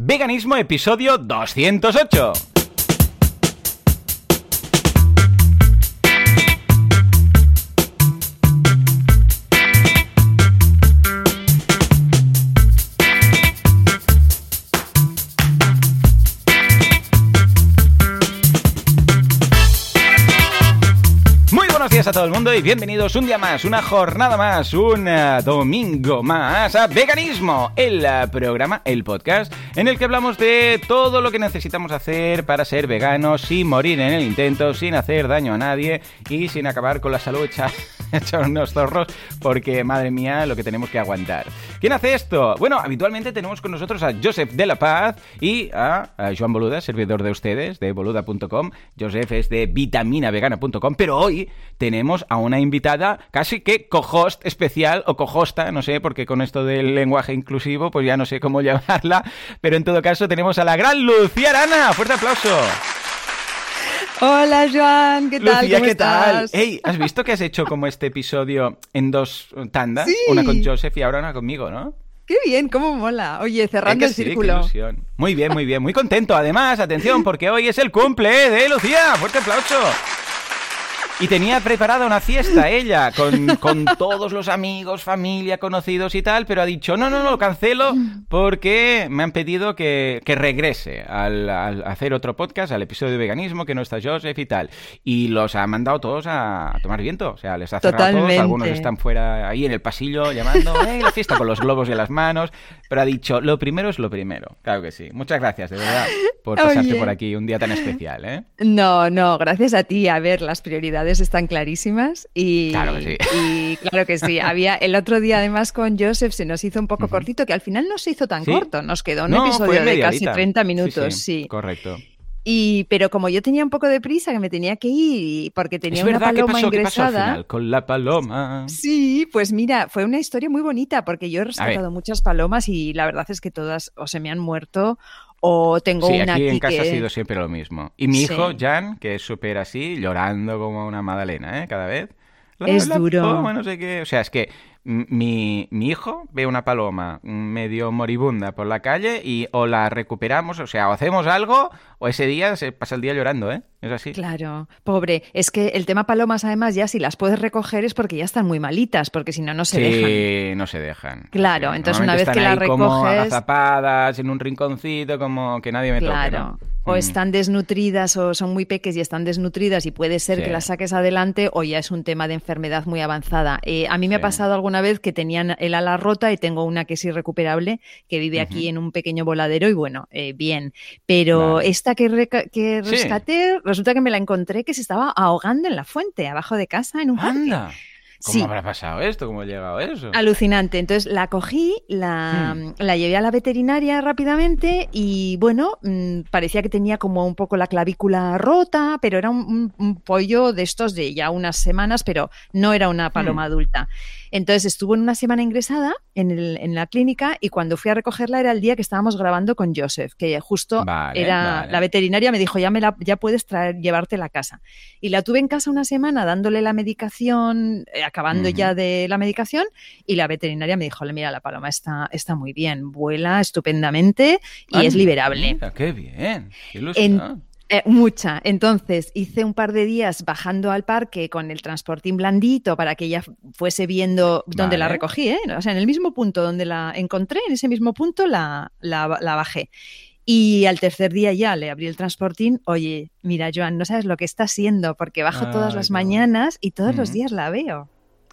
Veganismo episodio 208. a todo el mundo y bienvenidos un día más, una jornada más, un uh, domingo más a Veganismo, el uh, programa, el podcast en el que hablamos de todo lo que necesitamos hacer para ser veganos sin morir en el intento, sin hacer daño a nadie y sin acabar con la salud hecha, unos zorros porque madre mía lo que tenemos que aguantar. ¿Quién hace esto? Bueno, habitualmente tenemos con nosotros a Joseph de la Paz y a, a Joan Boluda, servidor de ustedes de boluda.com. Joseph es de vitaminavegana.com, pero hoy tenemos tenemos a una invitada casi que cohost especial o cohosta, no sé, porque con esto del lenguaje inclusivo, pues ya no sé cómo llamarla, pero en todo caso tenemos a la gran Lucía Arana. Fuerte aplauso. Hola Joan, ¿qué tal? Lucía, ¿qué tal? Hey, ¿has visto que has hecho como este episodio en dos tandas? Una con Joseph y ahora una conmigo, ¿no? Qué bien, cómo mola. Oye, cerrando el círculo. muy bien, muy bien, muy contento. Además, atención, porque hoy es el cumple de Lucía. Fuerte aplauso. Y tenía preparada una fiesta ella, con, con, todos los amigos, familia, conocidos y tal, pero ha dicho, no, no, no, lo cancelo porque me han pedido que, que regrese al, hacer otro podcast, al episodio de veganismo, que no está Joseph y tal. Y los ha mandado todos a, tomar viento, o sea, les ha cerrado a todos, algunos están fuera ahí en el pasillo llamando, ¡eh, la fiesta con los globos en las manos! Pero ha dicho, lo primero es lo primero, claro que sí. Muchas gracias, de verdad, por pasarte por aquí un día tan especial, ¿eh? No, no, gracias a ti. A ver, las prioridades están clarísimas y claro que sí. Y claro que sí. Había el otro día además con Joseph se nos hizo un poco cortito, que al final no se hizo tan corto, nos quedó un episodio de casi 30 minutos, sí, Correcto. Y, pero como yo tenía un poco de prisa, que me tenía que ir porque tenía una paloma ingresada. con la paloma? Sí, pues mira, fue una historia muy bonita porque yo he rescatado muchas palomas y la verdad es que todas o se me han muerto o tengo sí, una aquí, en casa ha sido siempre lo mismo. Y mi hijo, Jan, que es súper así, llorando como una magdalena, ¿eh? Cada vez. es duro. no sé qué. O sea, es que mi, mi, hijo ve una paloma medio moribunda por la calle y o la recuperamos, o sea, o hacemos algo, o ese día se pasa el día llorando, ¿eh? Es así. Claro, pobre. Es que el tema palomas, además, ya si las puedes recoger es porque ya están muy malitas, porque si no, no se dejan. Sí, no se dejan. Claro, entonces una vez que las recoges. Como agazapadas en un rinconcito, como que nadie me claro. toque. O mm. están desnutridas o son muy pequeñas y están desnutridas y puede ser que las saques adelante o ya es un tema de enfermedad muy avanzada. Eh, a mí me ha pasado alguna vez que tenían el ala rota y tengo una que es irrecuperable que vive aquí en un pequeño voladero y bueno, eh, bien. Pero esta que, que rescaté resulta que me la encontré que se estaba ahogando en la fuente, abajo de casa, en un Anda. ¿Cómo habrá pasado esto? ¿Cómo ha llegado eso? Alucinante. Entonces la cogí, la, hmm. la llevé a la veterinaria rápidamente y bueno, mm, parecía que tenía como un poco la clavícula rota, pero era un, pollo de estos de ya unas semanas, pero no era una paloma hmm. adulta. Entonces estuvo en una semana ingresada en, el, en, la clínica y cuando fui a recogerla era el día que estábamos grabando con Joseph, que justo era la veterinaria me dijo ya me la, ya puedes traer llevarte a la casa y la tuve en casa una semana dándole la medicación eh, acabando ya de la medicación y la veterinaria me dijo mira la paloma está está muy bien vuela estupendamente y es liberable qué bien qué eh, mucha. Entonces hice un par de días bajando al parque con el transportín blandito para que ella fuese viendo dónde la recogí, ¿eh? O sea, en el mismo punto donde la encontré, en ese mismo punto la, la, bajé. Y al tercer día ya le abrí el transportín. Oye, mira, Joan, no sabes lo que está haciendo porque bajo todas las mañanas y todos los días la veo.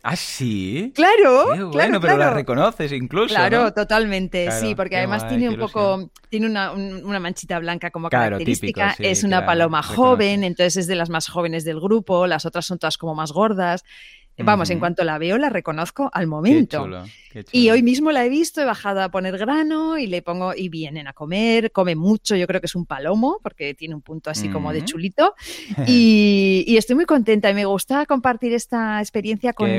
¿Ah, sí? Claro, bueno, claro, pero la reconoces incluso. Claro, totalmente, sí, porque además tiene un poco, tiene una, una, manchita blanca como característica, es una paloma joven, entonces es de las más jóvenes del grupo, las otras son todas como más gordas. Vamos, en cuanto la veo, la reconozco al momento. Y hoy mismo la he visto, he bajado a poner grano y le pongo, y vienen a comer, come mucho, yo creo que es un palomo, porque tiene un punto así como de chulito. Y, estoy muy contenta y me gusta compartir esta experiencia con,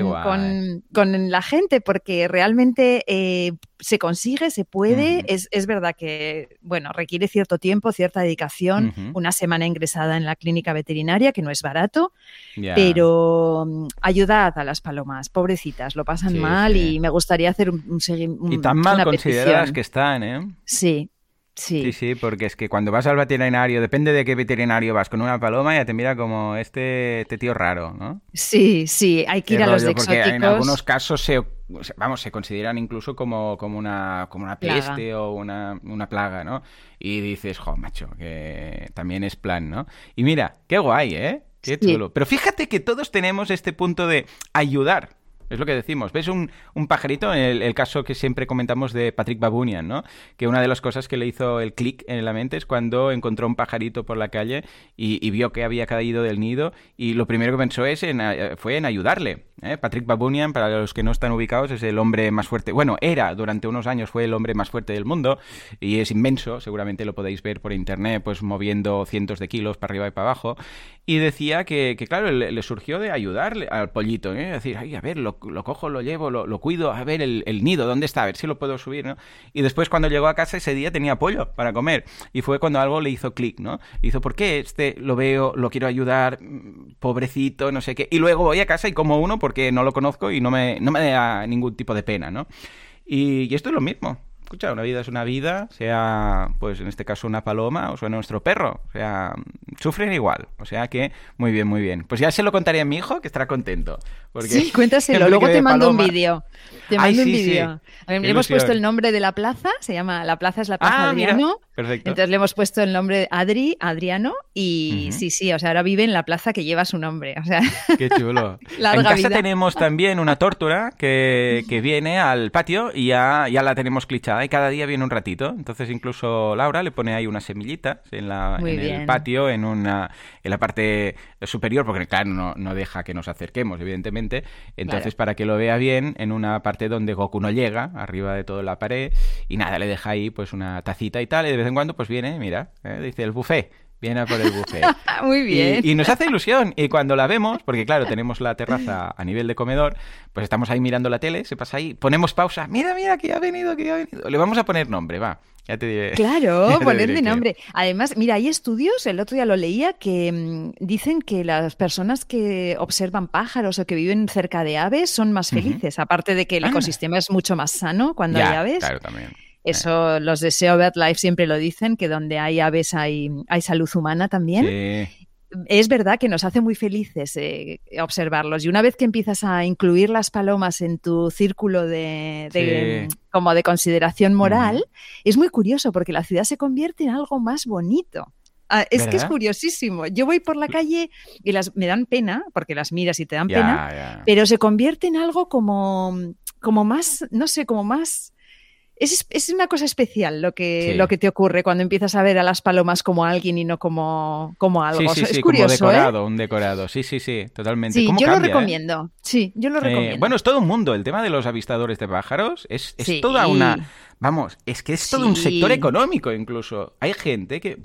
con, la gente, porque realmente eh, se consigue, se puede. es, es, verdad que, bueno, requiere cierto tiempo, cierta dedicación, una semana ingresada en la clínica veterinaria, que no es barato, pero mm, ayudad a las palomas, pobrecitas, lo pasan mal y me gustaría hacer un, un, Y tan mal consideradas que están, ¿eh? Sí, Sí. sí, sí, porque es que cuando vas al veterinario, depende de qué veterinario vas, con una paloma ya te mira como este, este tío raro, ¿no? Sí, sí, hay que ir a los exóticos. Porque en algunos casos se, vamos, se consideran incluso como, como, una, como una peste o una, una plaga, ¿no? Y dices, jo, macho, que también es plan, ¿no? Y mira, qué guay, ¿eh? Pero fíjate que todos tenemos este punto de ayudar. Es lo que decimos. ¿Ves un, un pajarito? En el, caso que siempre comentamos de Patrick Babunian, ¿no? Que una de las cosas que le hizo el clic en la mente es cuando encontró un pajarito por la calle y, vio que había caído del nido y lo primero que pensó es eh, fue en ayudarle. ¿eh? Patrick Babunian, para los que no están ubicados, es el hombre más fuerte. Bueno, era durante unos años fue el hombre más fuerte del mundo y es inmenso. Seguramente lo podéis ver por internet, pues moviendo cientos de kilos para arriba y para abajo. Y decía que, claro, le, surgió de ayudarle al pollito, ¿eh? decir, ay, a ver, lo, cojo, lo llevo, lo, cuido, a ver el, nido, ¿dónde está? A ver si lo puedo subir, ¿no? Y después cuando llegó a casa ese día tenía pollo para comer. Y fue cuando algo le hizo clic, ¿no? Hizo, ¿por qué este lo veo, lo quiero ayudar, mm, pobrecito, no sé qué? Y luego voy a casa y como uno porque no lo conozco y no me, no me da ningún tipo de pena, ¿no? y esto es lo mismo escucha, una vida es una vida, sea, pues en este caso una paloma o sea nuestro perro, o sea, sufren igual, o sea que muy bien, muy bien. Pues ya se lo contaré a mi hijo que estará contento. Porque sí, cuéntaselo, luego te mando un vídeo. Te mando un vídeo. Le hemos puesto el nombre de la plaza, se llama, la plaza es la Plaza ah, Adriano. perfecto. Entonces le hemos puesto el nombre de Adri, Adriano, y sí, sí, o sea, ahora vive en la plaza que lleva su nombre, o sea. Qué chulo. en casa tenemos también una tórtora que, que viene al patio y ya, ya la tenemos clichada y cada día viene un ratito. Entonces incluso Laura le pone ahí unas semillitas en, la, en el patio, en, una, en la parte superior, porque claro, no, no deja que nos acerquemos, evidentemente. Entonces, para que lo vea bien, en una parte donde Goku no llega, arriba de toda la pared, y nada, le deja ahí pues una tacita y tal, y de vez en cuando pues viene, mira, ¿eh? dice el buffet Viene a por el buffet. Muy bien. Y, nos hace ilusión. Y cuando la vemos, porque claro, tenemos la terraza a nivel de comedor, pues estamos ahí mirando la tele, se pasa ahí, ponemos pausa. Mira, mira, que ya ha venido, que ya ha venido. Le vamos a poner nombre, va. Ya te diré. Claro, ponerle nombre. Además, mira, hay estudios, el otro día lo leía, que mm, dicen que las personas que observan pájaros o que viven cerca de aves son más felices, aparte de que el ecosistema es mucho más sano cuando hay aves. Claro, también. Eso los de SEO Life siempre lo dicen, que donde hay aves hay, hay salud humana también. Es verdad que nos hace muy felices eh, observarlos. Y una vez que empiezas a incluir las palomas en tu círculo de, como de consideración moral, es muy curioso porque la ciudad se convierte en algo más bonito. Ah, es que es curiosísimo. Yo voy por la calle y las me dan pena, porque las miras y te dan pena, pero se convierte en algo como, como más, no sé, como más es, es, una cosa especial lo que, lo que te ocurre cuando empiezas a ver a las palomas como alguien y no como, como algo. Sí, sí, es curioso, como ¿eh? decorado, un decorado. Sí, sí, sí, totalmente. Sí, yo lo eh? recomiendo. Sí, yo lo recomiendo. bueno, es todo un mundo. El tema de los avistadores de pájaros es, es toda una... Vamos, es que es todo un sector económico incluso. Hay gente que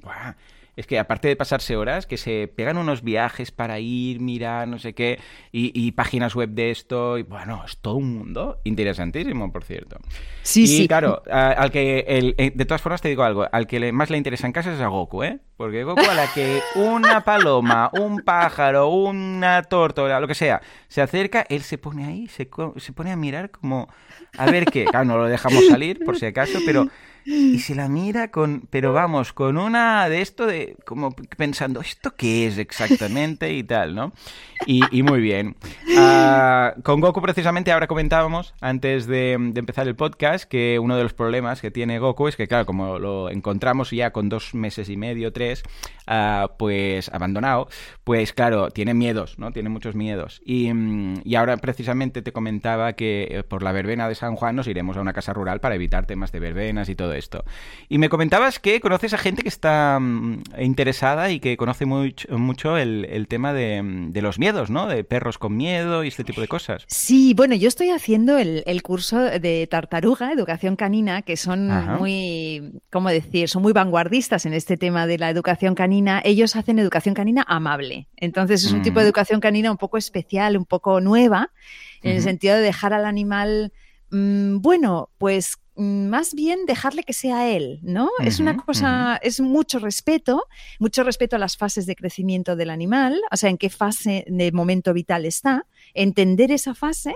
es que aparte de pasarse horas, que se pegan unos viajes para ir, mirar, no sé qué, y, páginas web de esto, y bueno, es todo un mundo interesantísimo, por cierto. Sí, y, sí. claro, al que, el, eh, de todas formas te digo algo, al que más le interesa en casa es a Goku, ¿eh? Porque Goku a la que una paloma, un pájaro, una torta, lo que sea, se acerca, él se pone ahí, se, se pone a mirar como, a ver qué, claro, no lo dejamos salir por si acaso, pero y se la mira con, pero vamos, con una de esto de, como pensando, ¿esto qué es exactamente? Y tal, ¿no? Y, muy bien. Ah, con Goku precisamente ahora comentábamos, antes de, empezar el podcast, que uno de los problemas que tiene Goku es que, claro, como lo encontramos ya con dos meses y medio, tres, ah, pues abandonado, pues claro, tiene miedos, ¿no? Tiene muchos miedos. Y, mm, y ahora precisamente te comentaba que eh, por la verbena de San Juan nos iremos a una casa rural para evitar temas de verbenas y todo esto. Y me comentabas que conoces a gente que está mm, interesada y que conoce mucho el, tema de, los miedos, ¿no? De perros con miedo y este tipo de cosas. Sí, bueno, yo estoy haciendo el, curso de tartaruga, educación canina, que son muy, ¿cómo decir? Son muy vanguardistas en este tema de la educación canina. Ellos hacen educación canina amable. Entonces es un tipo de mm. educación canina un poco especial, un poco nueva, en el sentido de dejar al animal mm, bueno, pues Mm, más bien dejarle que sea él, ¿no? es una cosa, es mucho respeto, mucho respeto a las fases de crecimiento del animal, o sea, en qué fase de momento vital está, entender esa fase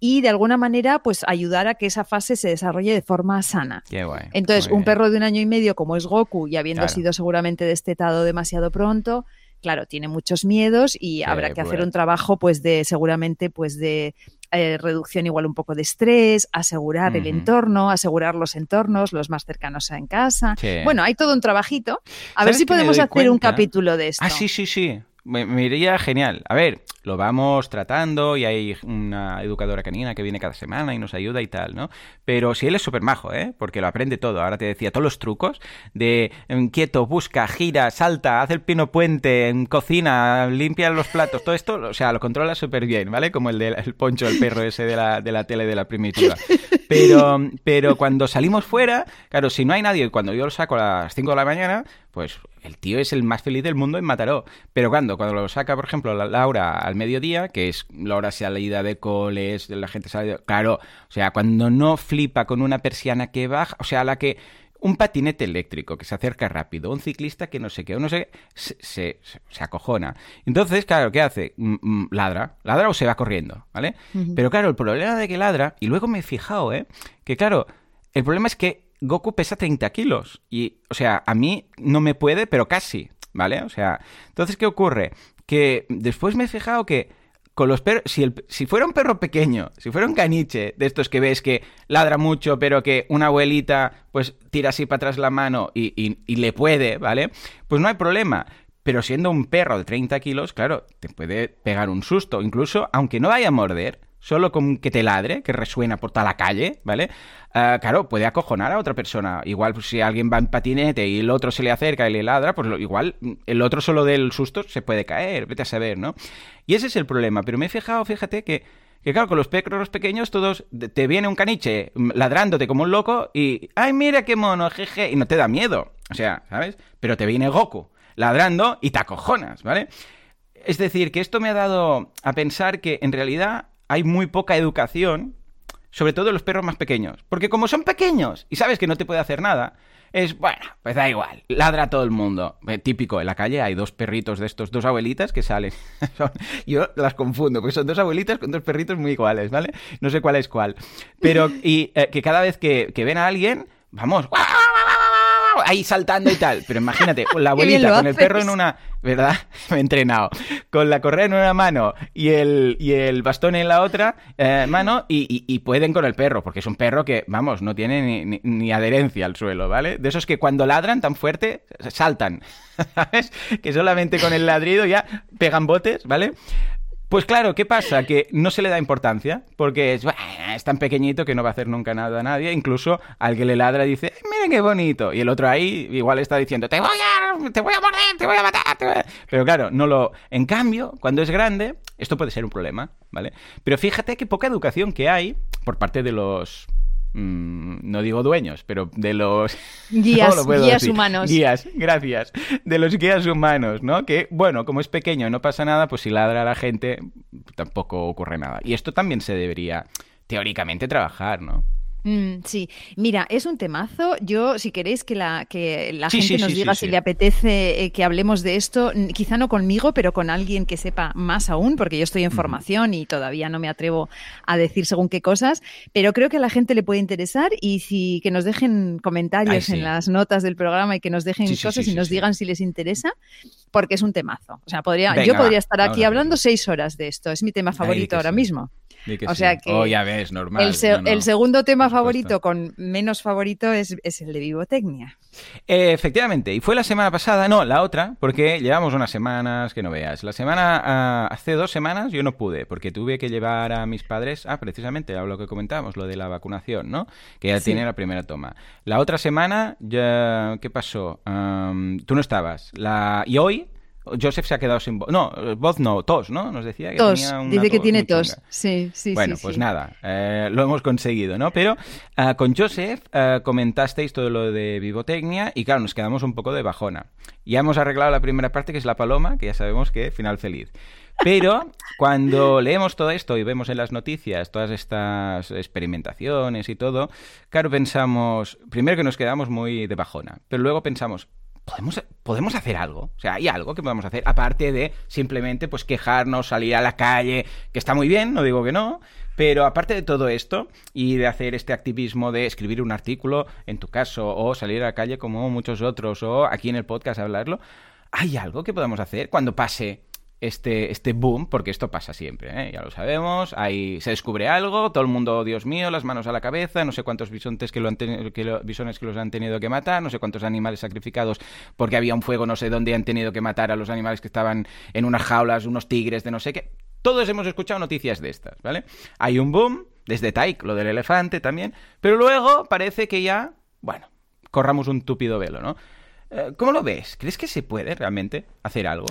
y de alguna manera pues ayudar a que esa fase se desarrolle de forma sana. Qué guay, Entonces, un perro de un año y medio como es Goku y habiendo sido seguramente destetado demasiado pronto, claro, tiene muchos miedos y habrá que hacer un trabajo pues de seguramente pues de eh, reducción igual un poco de estrés, asegurar el entorno, asegurar los entornos, los más cercanos en casa. Bueno, hay todo un trabajito. A ver si podemos hacer un capítulo de esto. Ah, sí, sí, sí. Me, iría genial. A ver, lo vamos tratando y hay una educadora canina que viene cada semana y nos ayuda y tal, ¿no? Pero si él es súper majo, ¿eh? Porque lo aprende todo. Ahora te decía todos los trucos de quieto, busca, gira, salta, hace el pino puente, cocina, limpia los platos, todo esto, o sea, lo controla súper bien, ¿vale? Como el del poncho, el perro ese de la, de la tele de la primitiva. Pero, pero cuando salimos fuera, claro, si no hay nadie, cuando yo lo saco a las 5 de la mañana, pues el tío es el más feliz del mundo en Mataró. Pero cuando, cuando lo saca, por ejemplo, la Laura al mediodía, que es la hora salida de coles, la gente sale, claro, o sea, cuando no flipa con una persiana que baja, o sea, la que un patinete eléctrico que se acerca rápido, un ciclista que no sé qué, o no sé, se, se, se acojona. Entonces, claro, ¿qué hace? Mm, mm, ladra, ladra o se va corriendo, ¿vale? Pero claro, el problema de que ladra, y luego me he fijado, ¿eh? Que claro, el problema es que Goku pesa 30 kilos. Y, o sea, a mí no me puede, pero casi, ¿vale? O sea, entonces, ¿qué ocurre? Que después me he fijado que con los perros, si, el, si fuera un perro pequeño, si fuera un caniche de estos que ves que ladra mucho, pero que una abuelita pues tira así para atrás la mano y, y le puede, ¿vale? Pues no hay problema. Pero siendo un perro de 30 kilos, claro, te puede pegar un susto. Incluso, aunque no vaya a morder, solo con que te ladre, que resuena por toda la calle, ¿vale? Ah, claro, puede acojonar a otra persona. Igual pues, si alguien va en patinete y el otro se le acerca y le ladra, pues igual el otro solo del susto se puede caer, vete a saber, ¿no? Y ese es el problema. Pero me he fijado, fíjate, que, que claro, con los perros pequeños todos te viene un caniche ladrándote como un loco y, ay, mira qué mono, jeje, y no te da miedo. O sea, ¿sabes? Pero te viene Goku ladrando y te acojonas, ¿vale? Es decir, que esto me ha dado a pensar que en realidad hay muy poca educación, sobre todo los perros más pequeños. Porque como son pequeños y sabes que no te puede hacer nada, es, bueno, pues da igual, ladra todo el mundo. Eh, típico, en la calle hay dos perritos de estos, dos abuelitas que salen. yo las confundo, porque son dos abuelitas con dos perritos muy iguales, ¿vale? No sé cuál es cuál. Pero, y eh, que cada vez que, que ven a alguien, vamos, ahí saltando y tal. Pero imagínate, la abuelita con el perro en una, ¿verdad? Me he entrenado. Con la correa en una mano y el, y el bastón en la otra eh, mano y, pueden con el perro, porque es un perro que, vamos, no tiene ni, adherencia al suelo, ¿vale? De esos que cuando ladran tan fuerte, saltan, ¿sabes? Que solamente con el ladrido ya pegan botes, ¿vale? Pues claro, ¿qué pasa? Que no se le da importancia, porque es, tan pequeñito que no va a hacer nunca nada a nadie. Incluso al que le ladra dice, mira qué bonito. Y el otro ahí igual está diciendo, te voy a, te voy a morder, te voy a matar. Pero claro, no lo... En cambio, cuando es grande, esto puede ser un problema, ¿vale? Pero fíjate qué poca educación que hay por parte de los no digo dueños, pero de los guías, guías humanos. Guías, gracias. De los guías humanos, ¿no? Que, bueno, como es pequeño y no pasa nada, pues si ladra a la gente, tampoco ocurre nada. Y esto también se debería, teóricamente, trabajar, ¿no? Mm, sí, mira, es un temazo. Yo, si queréis que la, que la gente nos diga si le apetece eh, que hablemos de esto, quizá no conmigo, pero con alguien que sepa más aún, porque yo estoy en formación y todavía no me atrevo a decir según qué cosas, pero creo que a la gente le puede interesar y si que nos dejen comentarios en las notas del programa y que nos dejen cosas y nos digan si les interesa, porque es un temazo. O sea, podría, yo podría estar aquí hablando seis horas de esto. Es mi tema favorito ahora mismo o sea que oh, ya ves, normal. El, segundo tema favorito con menos favorito es, el de Vivotecnia. Eh, efectivamente, y fue la semana pasada, no, la otra, porque llevamos unas semanas que no veas. La semana, ah, hace dos semanas yo no pude, porque tuve que llevar a mis padres, ah, precisamente, a lo que comentábamos, lo de la vacunación, ¿no? Que ya tiene la primera toma. La otra semana, ya, ¿qué pasó? tú no estabas. La, y hoy Joseph se ha quedado sin voz. No, voz no, tos, ¿no? Nos decía que tos. Dice que tiene tos. Sí, sí, bueno, pues nada, eh, lo hemos conseguido, ¿no? Pero eh, con Joseph eh, comentasteis todo lo de Vivotecnia y claro, nos quedamos un poco de bajona. Ya hemos arreglado la primera parte, que es la paloma, que ya sabemos que final feliz. Pero cuando leemos todo esto y vemos en las noticias todas estas experimentaciones y todo, claro, pensamos, primero que nos quedamos muy de bajona, pero luego pensamos, podemos, podemos hacer algo. O sea, hay algo que podemos hacer, aparte de simplemente pues quejarnos, salir a la calle, que está muy bien, no digo que no, pero aparte de todo esto y de hacer este activismo de escribir un artículo, en tu caso, o salir a la calle como muchos otros, o aquí en el podcast hablarlo, ¿hay algo que podamos hacer cuando pase este, este boom, porque esto pasa siempre, ¿eh? ya lo sabemos, ahí se descubre algo, todo el mundo, Dios mío, las manos a la cabeza, no sé cuántos bisontes que, lo han que bisones que los han tenido que matar, no sé cuántos animales sacrificados porque había un fuego, no sé dónde han tenido que matar a los animales que estaban en unas jaulas, unos tigres de no sé qué. Todos hemos escuchado noticias de estas, ¿vale? Hay un boom, desde Taik, lo del elefante también, pero luego parece que ya, bueno, corramos un túpido velo, ¿no? Eh, ¿Cómo lo ves? ¿Crees que se puede realmente hacer algo?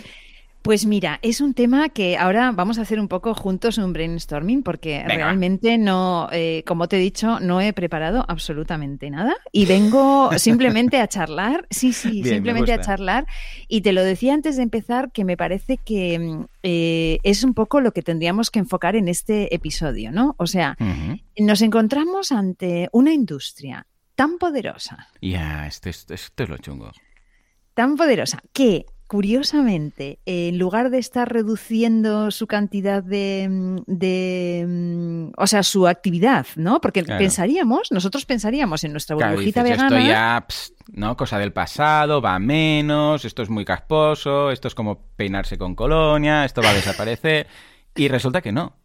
Pues mira, es un tema que ahora vamos a hacer un poco juntos un brainstorming porque realmente no, eh, como te he dicho, no he preparado absolutamente nada y vengo simplemente a charlar, sí, sí, simplemente a charlar y te lo decía antes de empezar que me parece que mm, eh, es un poco lo que tendríamos que enfocar en este episodio, ¿no? O sea, nos encontramos ante una industria tan poderosa. Ya, esto, esto es lo chungo. Tan poderosa que curiosamente, en lugar de estar reduciendo su cantidad de, mm, o sea, su actividad, ¿no? Porque pensaríamos, nosotros pensaríamos en nuestra burbujita vegana. Esto ya, ¿no? Cosa del pasado, va menos, esto es muy casposo, esto es como peinarse con colonia, esto va a desaparecer. Y resulta que no.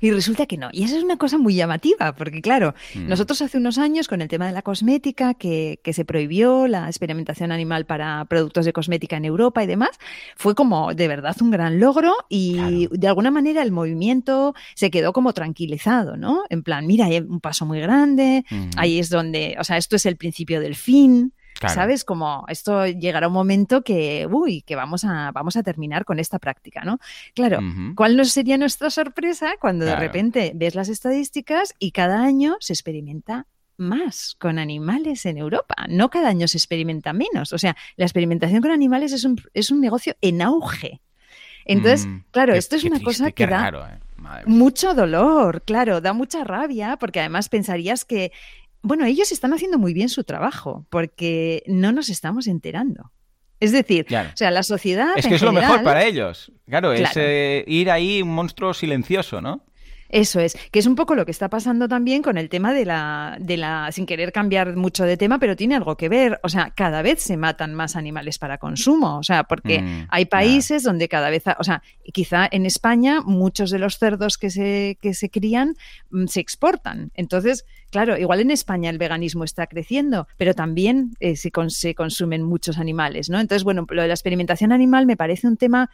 Y resulta que no. Y esa es una cosa muy llamativa, porque claro, mm. nosotros hace unos años con el tema de la cosmética, que, se prohibió la experimentación animal para productos de cosmética en Europa y demás, fue como de verdad un gran logro y de alguna manera el movimiento se quedó como tranquilizado, ¿no? En plan, mira, hay un paso muy grande, mm. ahí es donde, o sea, esto es el principio del fin. ¿Sabes? Como esto llegará un momento que, uy, que vamos a, vamos a terminar con esta práctica, ¿no? Claro, ¿cuál no sería nuestra sorpresa cuando de repente ves las estadísticas y cada año se experimenta más con animales en Europa. No cada año se experimenta menos. O sea, la experimentación con animales es un, es un negocio en auge. Entonces, mm, claro, esto es una cosa que da ¿eh? mucho dolor, claro, da mucha rabia, porque además pensarías que bueno, ellos están haciendo muy bien su trabajo porque no nos estamos enterando. Es decir, o sea, la sociedad. Es que es lo mejor para ellos. Claro, es eh, ir ahí un monstruo silencioso, ¿no? Eso es, que es un poco lo que está pasando también con el tema de la, de la, sin querer cambiar mucho de tema, pero tiene algo que ver. O sea, cada vez se matan más animales para consumo. O sea, porque mm, hay países donde cada vez, o sea, quizá en España muchos de los cerdos que se, que se crían mm, se exportan. Entonces, claro, igual en España el veganismo está creciendo, pero también eh, se, se consumen muchos animales, ¿no? Entonces, bueno, lo de la experimentación animal me parece un tema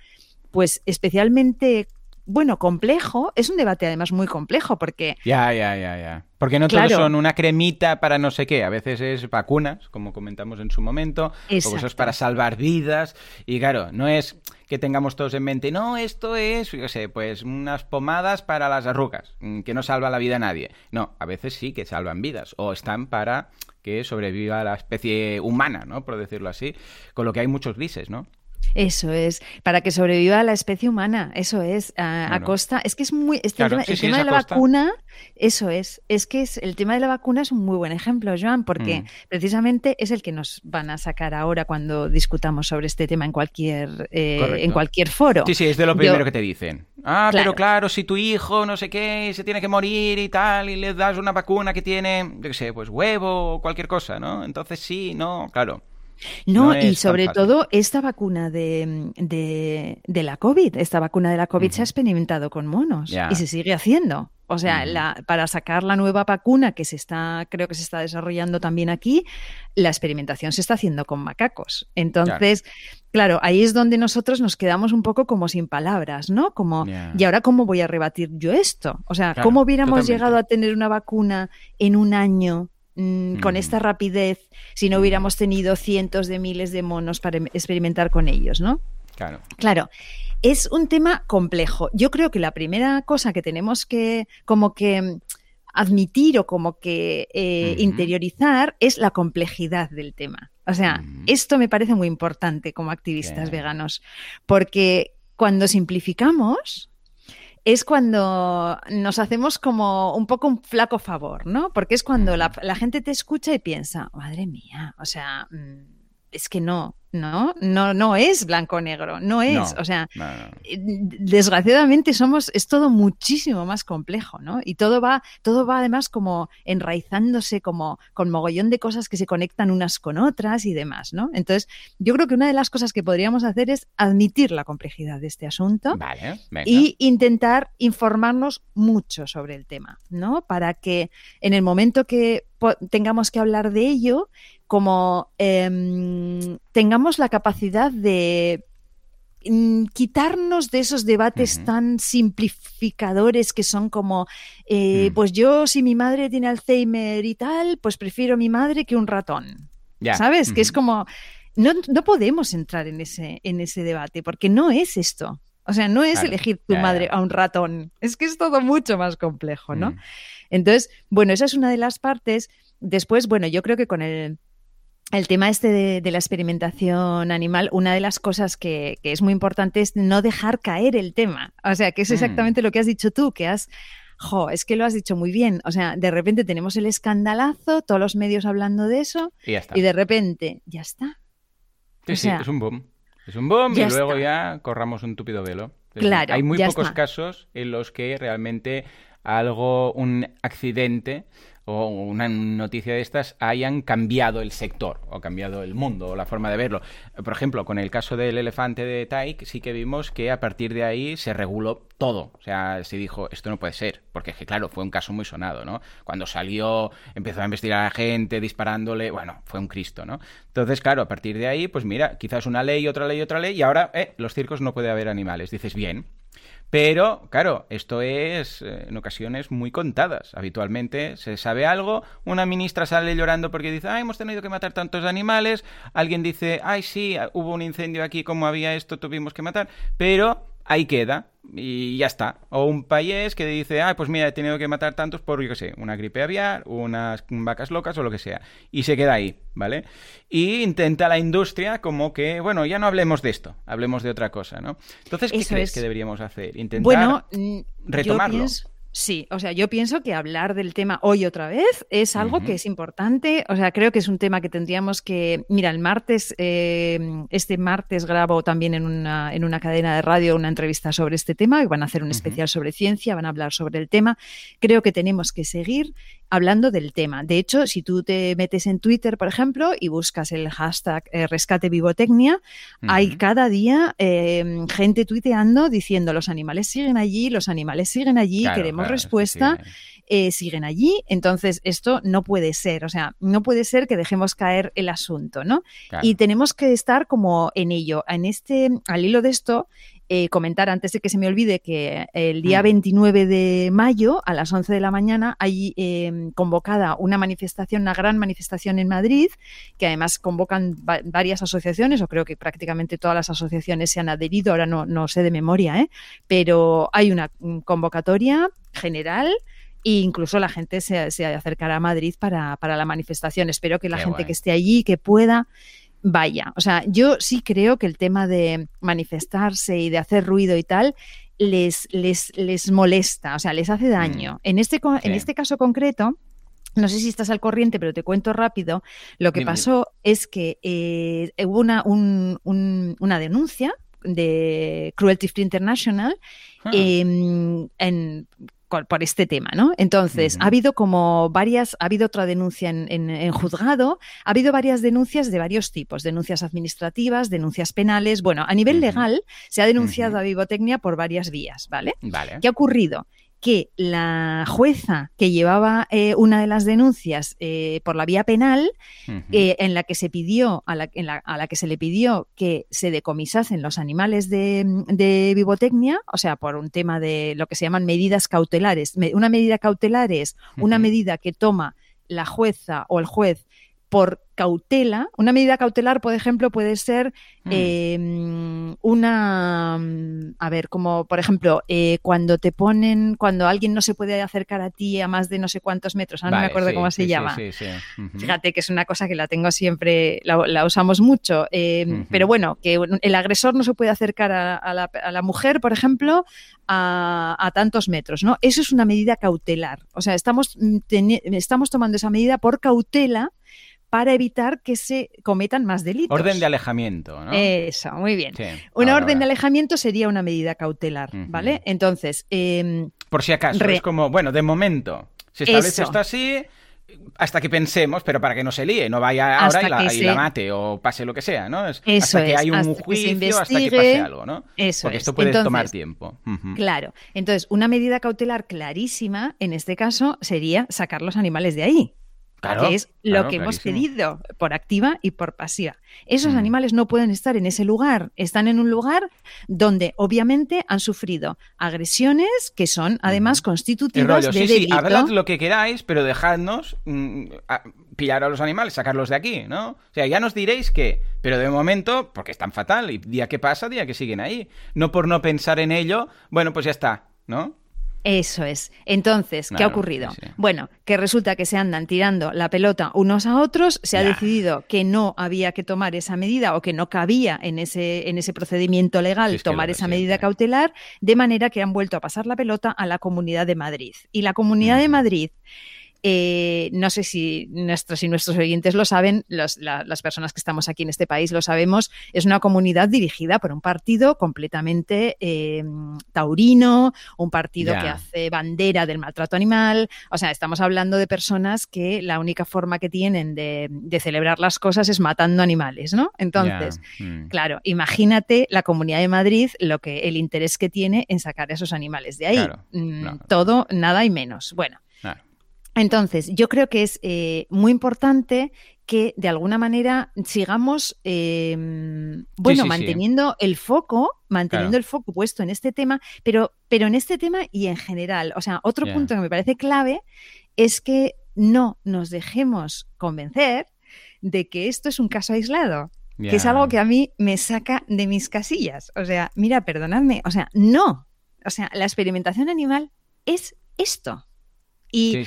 pues especialmente bueno, complejo, es un debate además muy complejo porque... Ya, ya, ya, ya. Porque no todos son una cremita para no sé qué, a veces es vacunas, como comentamos en su momento, o cosas para salvar vidas, y claro, no es que tengamos todos en mente, no, esto es, yo sé, pues unas pomadas para las arrugas, mm, que no salva la vida a nadie. No, a veces sí que salvan vidas, o están para que sobreviva la especie humana, ¿no? Por decirlo así, con lo que hay muchos grises, ¿no? Eso es, para que sobreviva la especie humana, eso es, a, costa, es que es muy, este el tema, de la vacuna, eso es, es que es, el tema de la vacuna es un muy buen ejemplo, Joan, porque mm. precisamente es el que nos van a sacar ahora cuando discutamos sobre este tema en cualquier, eh, en cualquier foro. Sí, sí, es de lo primero que te dicen. Ah, pero claro, si tu hijo no sé qué se tiene que morir y tal, y le das una vacuna que tiene, yo qué sé, pues huevo o cualquier cosa, ¿no? Entonces sí, no, claro. No, y sobre todo esta vacuna de, de, la COVID, esta vacuna de la COVID se ha experimentado con monos y se sigue haciendo. O sea, la, para sacar la nueva vacuna que se está, creo que se está desarrollando también aquí, la experimentación se está haciendo con macacos. Entonces, claro, ahí es donde nosotros nos quedamos un poco como sin palabras, ¿no? Como, ¿y ahora cómo voy a rebatir yo esto? O sea, ¿cómo hubiéramos llegado a tener una vacuna en un año Mm, con esta rapidez si no hubiéramos tenido cientos de miles de monos para em, experimentar con ellos, ¿no? Claro. Claro. Es un tema complejo. Yo creo que la primera cosa que tenemos que como que mm, admitir o como que eh, interiorizar es la complejidad del tema. O sea, esto me parece muy importante como activistas veganos, porque cuando simplificamos, es cuando nos hacemos como un poco un flaco favor, ¿no? Porque es cuando la, gente te escucha y piensa, madre mía, o sea, mm, es que no, ¿no? No, no es blanco-negro, no es. o sea, eh, desgraciadamente somos, es todo muchísimo más complejo, ¿no? Y todo va, todo va además como enraizándose, como con mogollón de cosas que se conectan unas con otras y demás, ¿no? Entonces, yo creo que una de las cosas que podríamos hacer es admitir la complejidad de este asunto y intentar informarnos mucho sobre el tema, ¿no? Para que en el momento que tengamos que hablar de ello, como em, tengamos la capacidad de mm, quitarnos de esos debates tan simplificadores que son como, eh, mm. pues yo si mi madre tiene Alzheimer y tal, pues prefiero mi madre que un ratón. ¿Sabes? Que es como, no, podemos entrar en ese, en ese debate porque no es esto. O sea, no es elegir tu madre a un ratón. Es que es todo mucho más complejo, ¿no? Entonces, bueno, esa es una de las partes. Después, bueno, yo creo que con el el tema este de, la experimentación animal, una de las cosas que, es muy importante es no dejar caer el tema. O sea, que es mm. exactamente lo que has dicho tú, que has... Jo, es que lo has dicho muy bien. O sea, de repente tenemos el escandalazo, todos los medios hablando de eso, y, de repente, ya está. Sí, sí, es un boom. Es un boom y luego ya corramos un túpido velo. claro. Hay muy pocos casos en los que realmente algo, un accidente o una noticia de estas hayan cambiado el sector o cambiado el mundo o la forma de verlo. Por ejemplo, con el caso del elefante de Taik sí que vimos que a partir de ahí se reguló todo. O sea, se dijo, esto no puede ser, porque es que claro, fue un caso muy sonado, ¿no? Cuando salió, empezó a investigar a la gente, disparándole, bueno, fue un Cristo, ¿no? Entonces, claro, a partir de ahí, pues mira, quizás una ley, otra ley, otra ley, y ahora, eh, los circos no puede haber animales. Dices, bien, pero, claro, esto es eh, en ocasiones muy contadas. Habitualmente se sabe algo, una ministra sale llorando porque dice, hemos tenido que matar tantos animales, alguien dice, ay, sí, hubo un incendio aquí, como había esto, tuvimos que matar, pero ahí queda y ya está. O un país que dice, ah, pues mira, he tenido que matar tantos por, yo qué sé, una gripe aviar, unas vacas locas o lo que sea. Y se queda ahí, ¿vale? Y intenta la industria como que, bueno, ya no hablemos de esto, hablemos de otra cosa, ¿no? Entonces, ¿qué crees que deberíamos hacer? Intentar bueno, retomarlo. Sí, o sea, yo pienso que hablar del tema hoy otra vez es algo que es importante. O sea, creo que es un tema que tendríamos que. Mira, el martes, eh, este martes grabo también en una, en una cadena de radio una entrevista sobre este tema y van a hacer un especial sobre ciencia, van a hablar sobre el tema. Creo que tenemos que seguir hablando del tema. De hecho, si tú te metes en Twitter, por ejemplo, y buscas el hashtag eh, rescate vivotecnia, hay cada día em, gente tuiteando diciendo los animales siguen allí, los animales siguen allí, queremos respuesta. Eh, siguen allí. Entonces, esto no puede ser, o sea, no puede ser que dejemos caer el asunto, ¿no? Y tenemos que estar como en ello. En este, al hilo de esto, eh, comentar antes de que se me olvide que el día 29 mm. de mayo a las 11 de la mañana hay em, convocada una manifestación, una gran manifestación en Madrid, que además convocan varias asociaciones, o creo que prácticamente todas las asociaciones se han adherido, ahora no, no sé de memoria, ¿eh? pero hay una convocatoria general e incluso la gente se, se acercará a Madrid para, la manifestación. Espero que la gente que esté allí, que pueda, vaya. O sea, yo sí creo que el tema de manifestarse y de hacer ruido y tal les, les, les molesta, o sea, les hace daño. Mm. En, este, en este caso concreto, no sé si estás al corriente, pero te cuento rápido. Lo que pasó es que eh, hubo una, una denuncia de Cruelty Free International ah. en, por este tema, ¿no? Entonces, ha habido como varias, ha habido otra denuncia en, juzgado, ha habido varias denuncias de varios tipos, denuncias administrativas, denuncias penales. Bueno, a nivel legal se ha denunciado a Vivotecnia por varias vías, ¿vale? Vale. ¿Qué ha ocurrido? Que la jueza que llevaba eh, una de las denuncias eh, por la vía penal, eh, en la que se pidió, a la, a la, que se le pidió que se decomisasen los animales de, de, vivotecnia, o sea, por un tema de lo que se llaman medidas cautelares. Una medida cautelar es una medida que toma la jueza o el juez por cautela. Una medida cautelar, por ejemplo, puede ser mm. em, una, a ver, como por ejemplo, eh, cuando te ponen, cuando alguien no se puede acercar a ti a más de no sé cuántos metros, ahora no me acuerdo cómo se llama. Fíjate que es una cosa que la tengo siempre, la, usamos mucho, em, pero bueno, que el agresor no se puede acercar a, la, mujer, por ejemplo, a, tantos metros, ¿no? Eso es una medida cautelar. O sea, estamos, estamos tomando esa medida por cautela para evitar que se cometan más delitos. Orden de alejamiento, ¿no? Eso, muy bien. una orden de alejamiento sería una medida cautelar, ¿vale? Entonces... Em, Por si acaso, es como, bueno, de momento, se establece esto así hasta que pensemos, pero para que no se líe, no vaya ahora y la, mate o pase lo que sea, ¿no? hasta que hay un juicio, hasta que pase algo, ¿no? Eso Porque esto puede tomar tiempo. Claro. Entonces, una medida cautelar clarísima, en este caso, sería sacar los animales de ahí que es lo que hemos pedido por activa y por pasiva. Esos mm. animales no pueden estar en ese lugar, están en un lugar donde obviamente han sufrido agresiones que son además constitutivas de sí, delito. Sí, hablad lo que queráis, pero dejadnos mm, pillar a los animales, sacarlos de aquí, ¿no? O sea, ya nos diréis que, pero de momento, porque están fatal, y día que pasa, día que siguen ahí. No por no pensar en ello, bueno, pues ya está, ¿no? Eso es. Entonces, ¿qué ha ocurrido? Bueno, que resulta que se andan tirando la pelota unos a otros, se ha decidido que no había que tomar esa medida o que no cabía en ese, en ese procedimiento legal tomar esa medida cautelar, de manera que han vuelto a pasar la pelota a la Comunidad de Madrid. Y la Comunidad de Madrid eh, no sé si nuestros y nuestros oyentes lo saben, las personas que estamos aquí en este país lo sabemos, es una comunidad dirigida por un partido completamente eh, taurino, un partido que hace bandera del maltrato animal. O sea, estamos hablando de personas que la única forma que tienen de, celebrar las cosas es matando animales, ¿no? Entonces, mm. claro, imagínate la Comunidad de Madrid, lo que el interés que tiene en sacar a esos animales de ahí. Mm, todo, nada y menos. Bueno, entonces, yo creo que es eh, muy importante que de alguna manera sigamos, em, bueno, manteniendo el foco, manteniendo el foco puesto en este tema, pero, pero en este tema y en general. O sea, otro punto que me parece clave es que no nos dejemos convencer de que esto es un caso aislado. Que es algo que a mí me saca de mis casillas. O sea, mira, perdonadme. O sea, no. O sea, la experimentación animal es esto. Y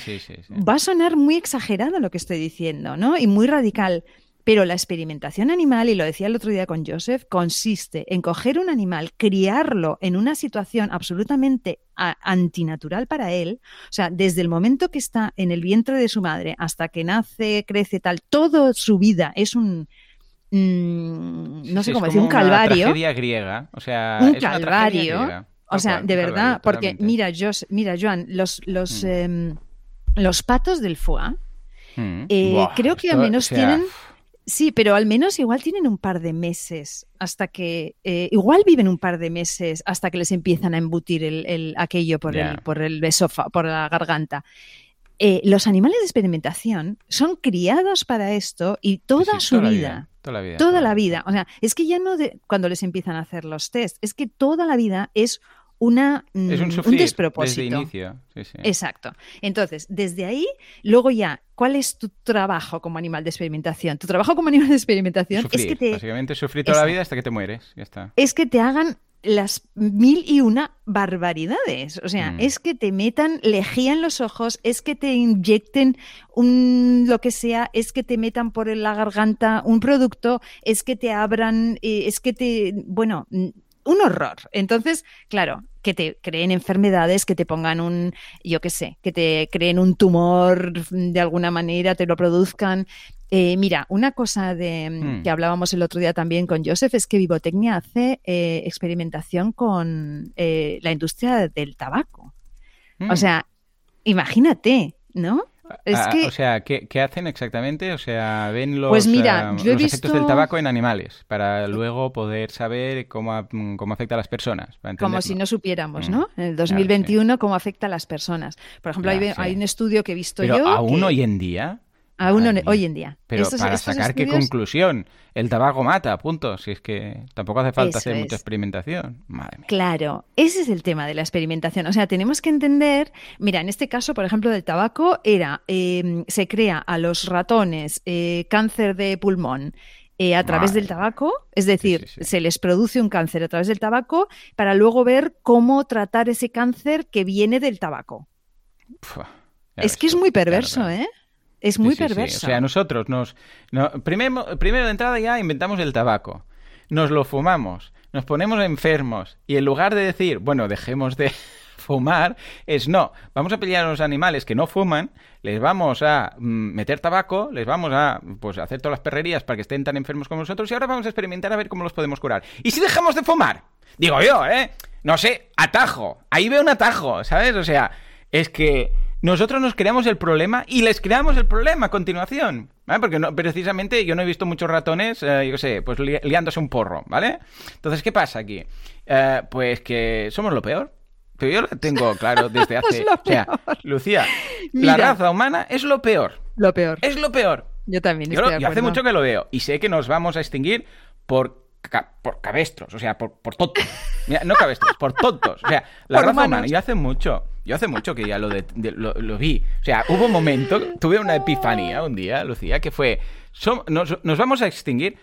va a sonar muy exagerado lo que estoy diciendo, ¿no? Y muy radical. Pero la experimentación animal, y lo decía el otro día con Joseph, consiste en coger un animal, criarlo en una situación absolutamente antinatural para él, o sea, desde el momento que está en el vientre de su madre hasta que nace, crece, tal, toda su vida es un, mm, no sé cómo decir, un calvario. Una tragedia griega, o sea, un calvario. O sea, de verdad, porque mira, mira, Joan, los, los, em, los patos del foie, mm. eh, creo que al menos tienen... Sí, pero al menos igual tienen un par de meses hasta que eh, igual viven un par de meses hasta que les empiezan a embutir el, aquello por el por el por la garganta. Eh, los animales de experimentación son criados para esto y toda su vida, toda la vida, toda la vida. O sea, es que ya no de, cuando les empiezan a hacer los test, es que toda la vida es una, mm, un, despropósito. Desde inicio. Exacto. Entonces, desde ahí, luego ya, ¿cuál es tu trabajo como animal de experimentación? Tu trabajo como animal de experimentación es que te... Básicamente sufrir toda la vida hasta que te mueres. Ya está. Es que te hagan las mil y una barbaridades. O sea, mm. es que te metan lejía en los ojos, es que te inyecten un lo que sea, es que te metan por la garganta un producto, es que te abran, eh, es que te. Bueno, un horror. Entonces, claro, que te creen enfermedades, que te pongan un, yo qué sé, que te creen un tumor de alguna manera, te lo produzcan. Eh, mira, una cosa de, hmm. que hablábamos el otro día también con Joseph es que Vivotecnia hace eh, experimentación con eh, la industria del tabaco. O hmm. sea, imagínate, ¿no? Ah, o sea, ¿qué, hacen exactamente? O sea, ven los, pues mira, eh, efectos del tabaco en animales para luego poder saber cómo, cómo afecta a las personas. Como si no supiéramos, ¿no? Mm. En el 2021, cómo afecta a las personas. Por ejemplo, hay, un estudio que he visto Pero yo. ¿Aún hoy en día? Aún hoy en día. Pero para sacar qué conclusión. El tabaco mata, punto. Si es que tampoco hace falta hacer mucha experimentación. Madre mía. Claro, ese es el tema de la experimentación. O sea, tenemos que entender, mira, en este caso, por ejemplo, del tabaco, era, em, se crea a los ratones eh, cáncer de pulmón. Eh, a través del tabaco, es decir, se les produce un cáncer a través del tabaco para luego ver cómo tratar ese cáncer que viene del tabaco. es que es muy perverso, ¿eh? Es muy perverso. O sea, nosotros nos... primero, primero de entrada ya inventamos el tabaco. Nos lo fumamos. Nos ponemos enfermos. Y en lugar de decir, bueno, dejemos de fumar es no, vamos a pelear a los animales que no fuman, les vamos a mm, meter tabaco, les vamos a pues hacer todas las perrerías para que estén tan enfermos como nosotros y ahora vamos a experimentar a ver cómo los podemos curar. ¿Y si dejamos de fumar? Digo yo, ¿eh? No sé, atajo. Ahí veo un atajo, ¿sabes? O sea, es que nosotros nos creamos el problema y les creamos el problema a continuación. ¿Vale? Porque no, precisamente yo no he visto muchos ratones, eh, yo qué sé, pues liándose un porro, ¿vale? Entonces, ¿qué pasa aquí? Eh, pues que somos lo peor. Pero yo lo tengo claro desde hace... o sea, Lucía, la raza humana es lo peor. Lo peor. Es lo peor. Yo también. Estoy yo, hace mucho que lo veo. Y sé que nos vamos a extinguir por por cabestros, o sea, por, por tontos. no cabestros, por tontos. O sea, la raza humana, yo hace mucho, yo hace mucho que ya lo, vi. O sea, hubo un momento, tuve una epifanía un día, Lucía, que fue, nos, vamos a extinguir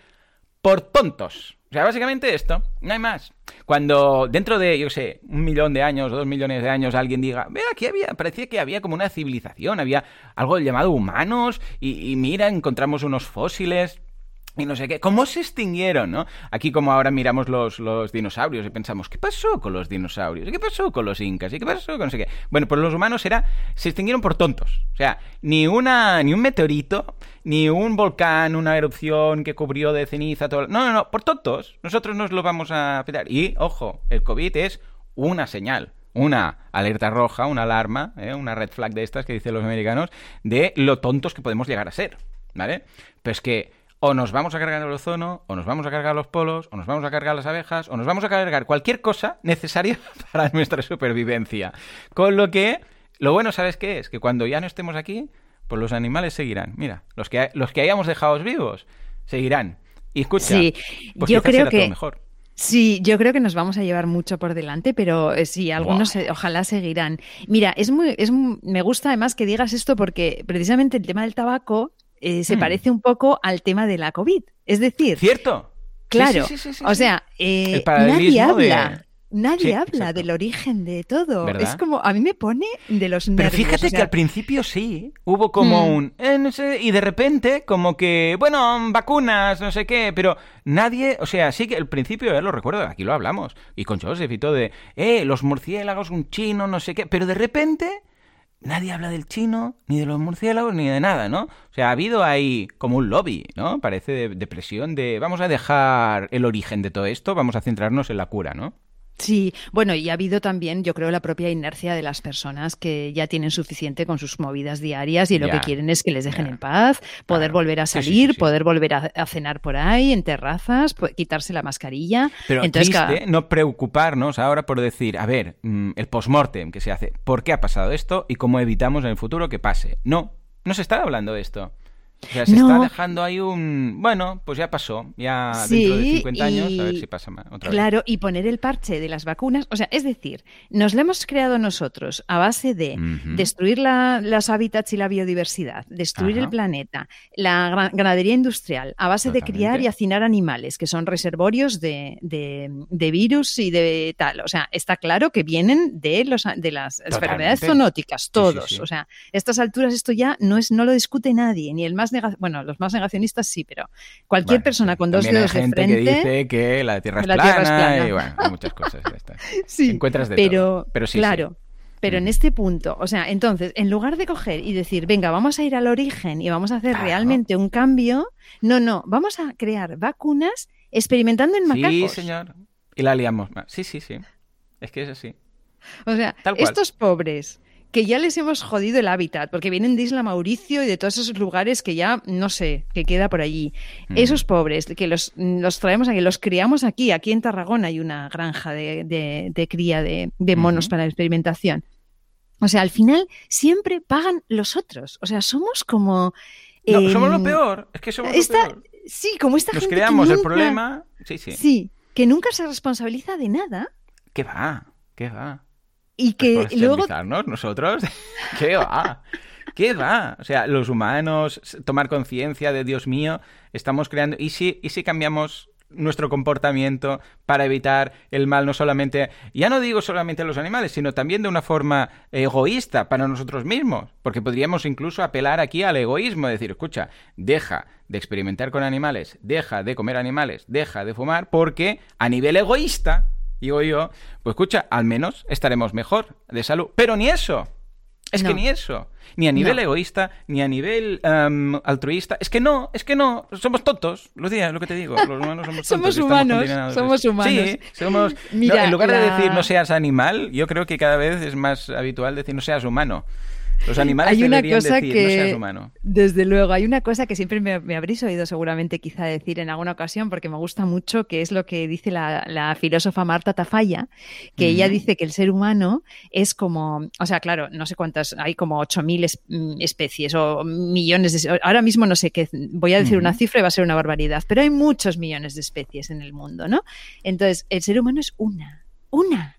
por tontos. O sea, básicamente esto, no hay más. Cuando dentro de, yo sé, un millón de años dos millones de años alguien diga, ve, aquí había, parecía que había como una civilización, había algo llamado humanos, y mira, encontramos unos fósiles, y no sé qué. ¿Cómo se extinguieron, no? Aquí como ahora miramos los, los, dinosaurios y pensamos, ¿qué pasó con los dinosaurios? ¿Y qué pasó con los incas? ¿Y qué pasó con no sé qué? Bueno, pues los humanos era, se extinguieron por tontos. O sea, ni una, ni un meteorito, ni un volcán, una erupción que cubrió de ceniza todo. No, no, no, por tontos. Nosotros nos lo vamos a petar. Y, ojo, el COVID es una señal una alerta roja, una alarma, ¿eh? una red flag de estas que dicen los americanos, de lo tontos que podemos llegar a ser, ¿vale? Pero es que o nos vamos a cargar el ozono, o nos vamos a cargar los polos, o nos vamos a cargar las abejas, o nos vamos a cargar cualquier cosa necesaria para nuestra supervivencia. Con lo que, lo bueno, ¿sabes qué es? Que cuando ya no estemos aquí, pues los animales seguirán. Mira, los que, los que hayamos dejado vivos seguirán. Y escucha, sí, pues yo creo que... Mejor. Sí, yo creo que nos vamos a llevar mucho por delante, pero eh, sí, algunos ojalá seguirán. Mira, es muy, es, me gusta además que digas esto porque precisamente el tema del tabaco eh, se hmm. parece un poco al tema de la COVID. Es decir, ¿cierto? Claro, o sea, eh, nadie habla. Nadie habla del origen de todo. Es como, a mí me pone de los nervios. Pero fíjate que al principio sí, hubo como hmm. un... Eh, no sé, y de repente como que, bueno, vacunas, no sé qué, pero nadie, o sea, sí que al principio, ya lo recuerdo, aquí lo hablamos, y con Joseph y todo de, eh, los murciélagos, un chino, no sé qué, pero de repente nadie habla del chino, ni de los murciélagos, ni de nada, ¿no? O sea, ha habido ahí como un lobby, ¿no? Parece de, de presión de vamos a dejar el origen de todo esto, vamos a centrarnos en la cura, ¿no? Sí, bueno, y ha habido también, yo creo, la propia inercia de las personas que ya tienen suficiente con sus movidas diarias y lo que quieren es que les dejen en paz, poder volver a salir, poder volver a, cenar por ahí, en terrazas, quitarse la mascarilla. Pero Entonces, triste, no preocuparnos ahora por decir, a ver, mm, el postmortem que se hace, ¿por qué ha pasado esto y cómo evitamos en el futuro que pase? No, no se está hablando de esto. O sea, se está dejando ahí un... Bueno, pues ya pasó, ya dentro de 50 años, a ver si pasa más. Otra claro, y poner el parche de las vacunas, o sea, es decir, nos lo hemos creado nosotros a base de destruir la, los hábitats y la biodiversidad, destruir el planeta, la ganadería industrial, a base de criar y hacinar animales, que son reservorios de, de, virus y de tal. O sea, está claro que vienen de, los, de las enfermedades zoonóticas, todos. o sea, a estas alturas esto ya no, es, no lo discute nadie, ni el más bueno, los más negacionistas sí, pero cualquier persona con dos dedos hay gente de frente que dice que la Tierra es, plana, y bueno, hay muchas cosas. sí, encuentras de pero, todo. Pero sí, claro. Pero en este punto, o sea, entonces, en lugar de coger y decir, venga, vamos a ir al origen y vamos a hacer realmente un cambio, no, no, vamos a crear vacunas experimentando en macacos. Sí, señor. Y la liamos. Sí, sí, sí. Es que es así. O sea, estos pobres que ya les hemos jodido el hábitat, porque vienen de Isla Mauricio y de todos esos lugares que ya, no sé, que queda por allí. Mm. Esos pobres, que los, traemos aquí, los criamos aquí, aquí en Tarragona hay una granja de, cría de, monos para la experimentación. O sea, al final siempre pagan los otros. O sea, somos como... No, somos lo em, peor. Es que somos lo peor. Sí, como esta Nos creamos el problema. Sí, sí. Sí, que nunca se responsabiliza de nada. ¿Qué va? ¿Qué va? Y que luego... nosotros? ¿Qué va? ¿Qué va? O sea, los humanos, tomar conciencia de Dios mío, estamos creando... ¿Y si, ¿Y si cambiamos nuestro comportamiento para evitar el mal no solamente, ya no digo solamente a los animales, sino también de una forma egoísta para nosotros mismos, porque podríamos incluso apelar aquí al egoísmo, decir, escucha, deja de experimentar con animales, deja de comer animales, deja de fumar, porque a nivel egoísta digo yo, pues escucha, al menos estaremos mejor de salud. Pero ni eso. Es que ni eso. Ni a nivel egoísta, ni a nivel em, altruista. Es que no, es que no. Somos tontos. Lucía, es lo que te digo. Los humanos somos tontos. somos humanos. Somos humanos. Sí, somos. en lugar de decir no seas animal, yo creo que cada vez es más habitual decir no seas humano. Los animales hay una cosa que, no seas humano. Desde luego, hay una cosa que siempre me, habréis oído seguramente quizá decir en alguna ocasión, porque me gusta mucho, que es lo que dice la, filósofa Marta Tafalla, que ella dice que el ser humano es como, o sea, claro, no sé cuántas, hay como 8.000 mm, especies o millones de... Ahora mismo no sé qué, voy a decir una cifra y va a ser una barbaridad, pero hay muchos millones de especies en el mundo, ¿no? Entonces, el ser humano es una, una.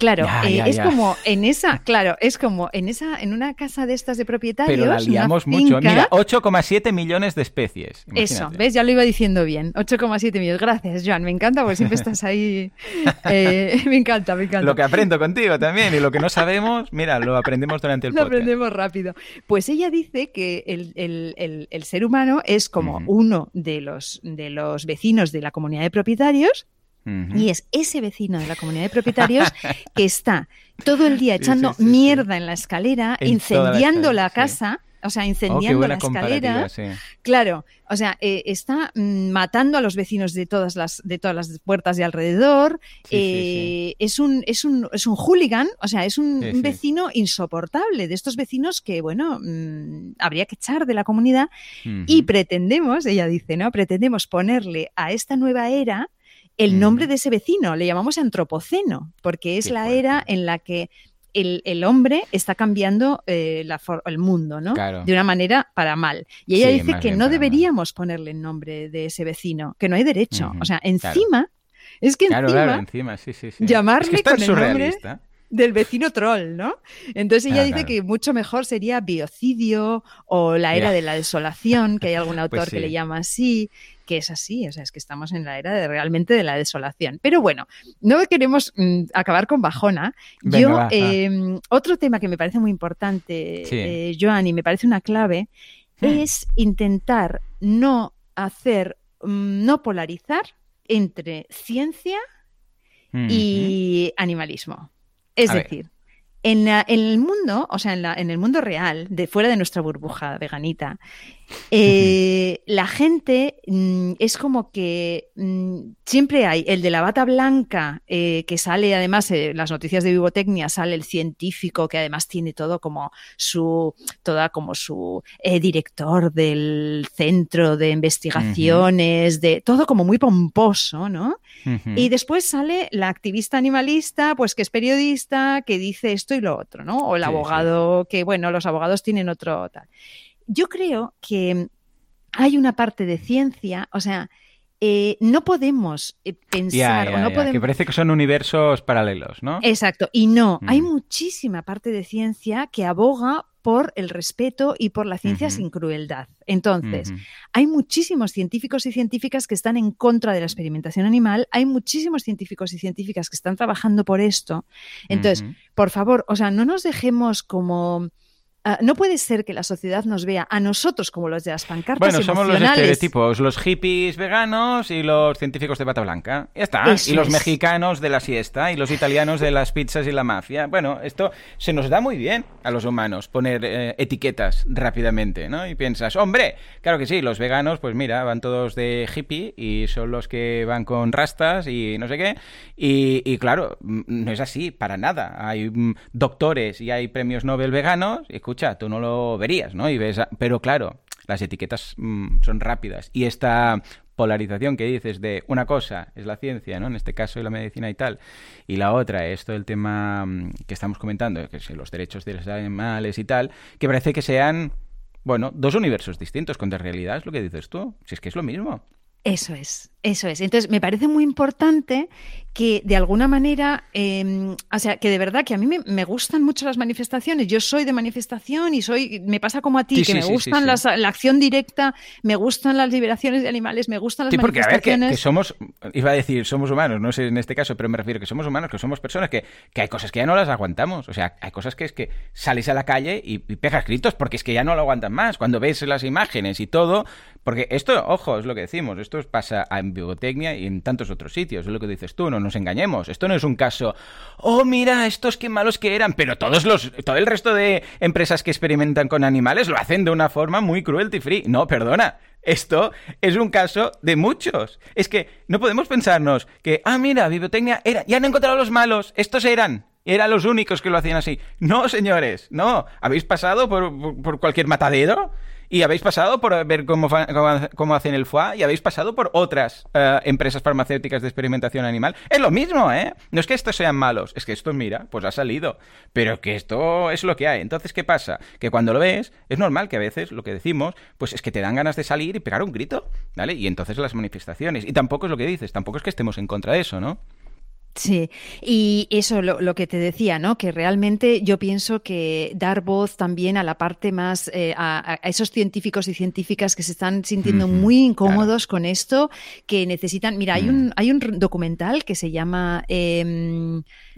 Claro, eh, es como en esa, claro, es como en esa, en una casa de estas de propietarios. Pero la liamos mucho. Mira, 8,7 millones de especies. Eso, ¿ves? Ya lo iba diciendo bien. 8,7 millones. Gracias, Joan. Me encanta porque siempre estás ahí. Eh, me encanta, me encanta. Lo que aprendo contigo también y lo que no sabemos, mira, lo aprendemos durante el podcast. Lo aprendemos rápido. Pues ella dice que el, ser humano es como uno de los, de los vecinos de la comunidad de propietarios y es ese vecino de la comunidad de propietarios que está todo el día echando mierda en la escalera, incendiando la, casa. O sea, incendiando oh, la escalera. Claro, o sea, eh, está mm, matando a los vecinos de todas las, de todas las puertas de alrededor. Eh, es, un, es, un, es un hooligan, o sea, es un, vecino insoportable, de estos vecinos que, bueno, mm, habría que echar de la comunidad. Y pretendemos, ella dice, ¿no? Pretendemos ponerle a esta nueva era el nombre de ese vecino, le llamamos antropoceno, porque es la era en la que el, hombre está cambiando eh, el mundo, ¿no? De una manera para mal. Y ella dice que no deberíamos ponerle el nombre de ese vecino, que no hay derecho. O sea, encima, es que encima, llamarle con el nombre del vecino troll, ¿no? Entonces ella dice que mucho mejor sería biocidio o la era de la desolación, que hay algún pues autor que le llama así que es así, o sea, es que estamos en la era de realmente de la desolación. Pero bueno, no queremos mm, acabar con bajona. Yo, em, otro tema que me parece muy importante, eh, Joan, y me parece una clave, hmm. es intentar no hacer, mm, no polarizar entre ciencia y animalismo. Es decir, en, el mundo, o sea, en, el mundo real, de fuera de nuestra burbuja veganita, eh, la gente mm, es como que mm, siempre hay el de la bata blanca, eh, que sale además en las noticias de Vivotecnia, sale el científico que además tiene todo como su, toda como su eh, director del centro de investigaciones, de todo como muy pomposo, ¿no? Y después sale la activista animalista, pues que es periodista, que dice esto y lo otro, ¿no? O el abogado, que bueno, los abogados tienen otro tal yo creo que hay una parte de ciencia, o sea, eh, no podemos eh, pensar o no podemos... Que parece que son universos paralelos, ¿no? Exacto, y no, hay mm. muchísima parte de ciencia que aboga por el respeto y por la ciencia sin crueldad. Entonces, hay muchísimos científicos y científicas que están en contra de la experimentación animal, hay muchísimos científicos y científicas que están trabajando por esto. Entonces, por favor, o sea, no nos dejemos como Ah, no puede ser que la sociedad nos vea a nosotros como los de las pancartas Bueno, somos los estereotipos, los hippies veganos y los científicos de bata blanca. Ya está. y los mexicanos de la siesta y los italianos de las pizzas y la mafia. Bueno, esto se nos da muy bien a los humanos, poner eh, etiquetas rápidamente, ¿no? Y piensas, hombre, claro que sí, los veganos, pues mira, van todos de hippie y son los que van con rastas y no sé qué. Y, y claro, mm, no es así, para nada. Hay mm, doctores y hay premios Nobel veganos. Y, escucha, tú no lo verías, ¿no? Y ves, pero claro, las etiquetas mm, son rápidas y esta polarización que dices de una cosa es la ciencia, ¿no? En este caso la medicina y tal, y la otra es todo el tema mm, que estamos comentando, que es los derechos de los animales y tal, que parece que sean, bueno, dos universos distintos, cuando en realidad es lo que dices tú, si es que es lo mismo. Eso es, eso es. Entonces, me parece muy importante que de alguna manera, em, o sea, que de verdad que a mí me, gustan mucho las manifestaciones. Yo soy de manifestación y soy, me pasa como a ti, que me gustan la acción directa, me gustan las liberaciones de animales, me gustan las manifestaciones. Porque, a ver, que, somos, iba a decir somos humanos, no sé en este caso, pero me refiero que somos humanos, que somos personas, que, que hay cosas que ya no las aguantamos. O sea, hay cosas que es que sales a la calle y, pegas gritos porque es que ya no lo aguantan más. Cuando ves las imágenes y todo, porque esto, ojo, es lo que decimos, esto pasa en biotecnia y en tantos otros sitios, es lo que dices tú, no nos engañemos. Esto no es un caso, oh, mira, estos qué malos que eran, pero todos los, todo el resto de empresas que experimentan con animales lo hacen de una forma muy cruelty free. No, perdona. Esto es un caso de muchos. Es que no podemos pensarnos que, ah, mira, bibliotecnia era, ya han encontrado los malos, estos eran. Eran los únicos que lo hacían así. No, señores, no. ¿Habéis pasado por, por cualquier matadero? Y habéis pasado por ver cómo, cómo, hacen el foie y habéis pasado por otras eh, empresas farmacéuticas de experimentación animal. Es lo mismo, ¿eh? No es que estos sean malos, es que esto, mira, pues ha salido. Pero que esto es lo que hay. Entonces, ¿qué pasa? Que cuando lo ves, es normal que a veces lo que decimos, pues es que te dan ganas de salir y pegar un grito, ¿vale? Y entonces las manifestaciones. Y tampoco es lo que dices, tampoco es que estemos en contra de eso, ¿no? Sí, y eso lo, que te decía, ¿no? Que realmente yo pienso que dar voz también a la parte más, eh, a, esos científicos y científicas que se están sintiendo muy incómodos con esto, que necesitan. Mira, hay un, mm. hay un documental que se llama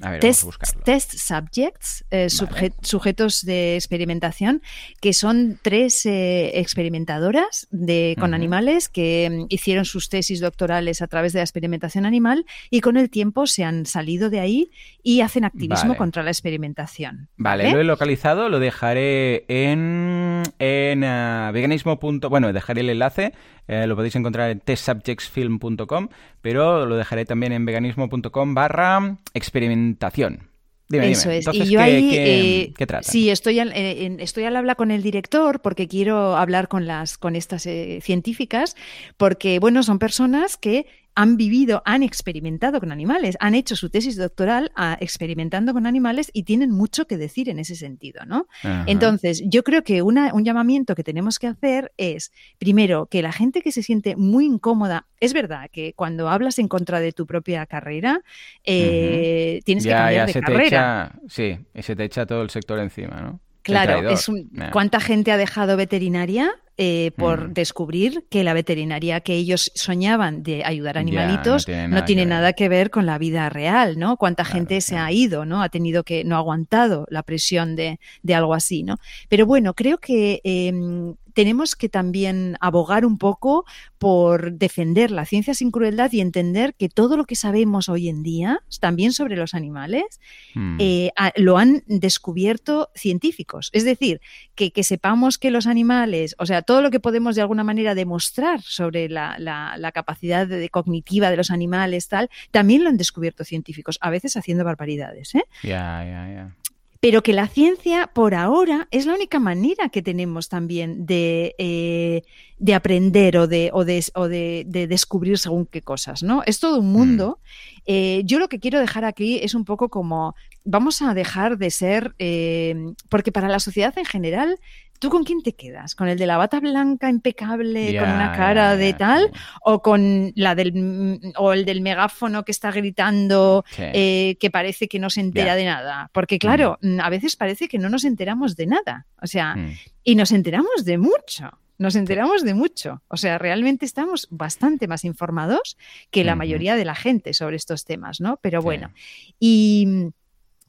em, test, Subjects, eh, sujetos de experimentación, que son tres eh, experimentadoras de, con animales que em, hicieron sus tesis doctorales a través de la experimentación animal y con el tiempo se han salido de ahí y hacen activismo contra la experimentación. Vale, lo he localizado, lo dejaré en, en uh, veganismo. Bueno, dejaré el enlace, eh, lo podéis encontrar en testsubjectsfilm.com, pero lo dejaré también en veganismo.com barra experimentación. Eso es. y yo ahí, eh, Sí, estoy al, eh, estoy al habla con el director porque quiero hablar con las, con estas científicas, porque bueno, son personas que han vivido, han experimentado con animales, han hecho su tesis doctoral ah, experimentando con animales y tienen mucho que decir en ese sentido, ¿no? Entonces, yo creo que un llamamiento que tenemos que hacer es, primero, que la gente que se siente muy incómoda, es verdad que cuando hablas en contra de tu propia carrera, eh, tienes que cambiar de carrera. sí, y se te echa todo el sector encima, ¿no? Claro, es ¿cuánta gente ha dejado veterinaria eh, por mm. descubrir que la veterinaria que ellos soñaban de ayudar a animalitos no tiene, nada, que ver con la vida real, ¿no? Cuánta gente se ha ido, ¿no? Ha tenido que, no ha aguantado la presión de, de algo así, ¿no? Pero bueno, creo que em, tenemos que también abogar un poco por defender la ciencia sin crueldad y entender que todo lo que sabemos hoy en día, también sobre los animales, hmm. eh, lo han descubierto científicos. Es decir, que, sepamos que los animales, o sea, todo lo que podemos de alguna manera demostrar sobre la, capacidad cognitiva de los animales, tal, también lo han descubierto científicos, a veces haciendo barbaridades. ¿eh? Ya, ya, ya pero que la ciencia por ahora es la única manera que tenemos también de, eh, de aprender o, de, o, de, o de, descubrir según qué cosas, ¿no? Es todo un mundo. Mm. Eh, yo lo que quiero dejar aquí es un poco como, vamos a dejar de ser, eh, porque para la sociedad en general ¿Tú con quién te quedas? ¿Con el de la bata blanca impecable, con una cara de tal? ¿O con la del o el del megáfono que está gritando eh, que parece que no se entera de nada? Porque claro, mm. a veces parece que no nos enteramos de nada. O sea, mm. y nos enteramos de mucho. Nos enteramos de mucho. O sea, realmente estamos bastante más informados que la mayoría de la gente sobre estos temas, ¿no? Pero bueno. Y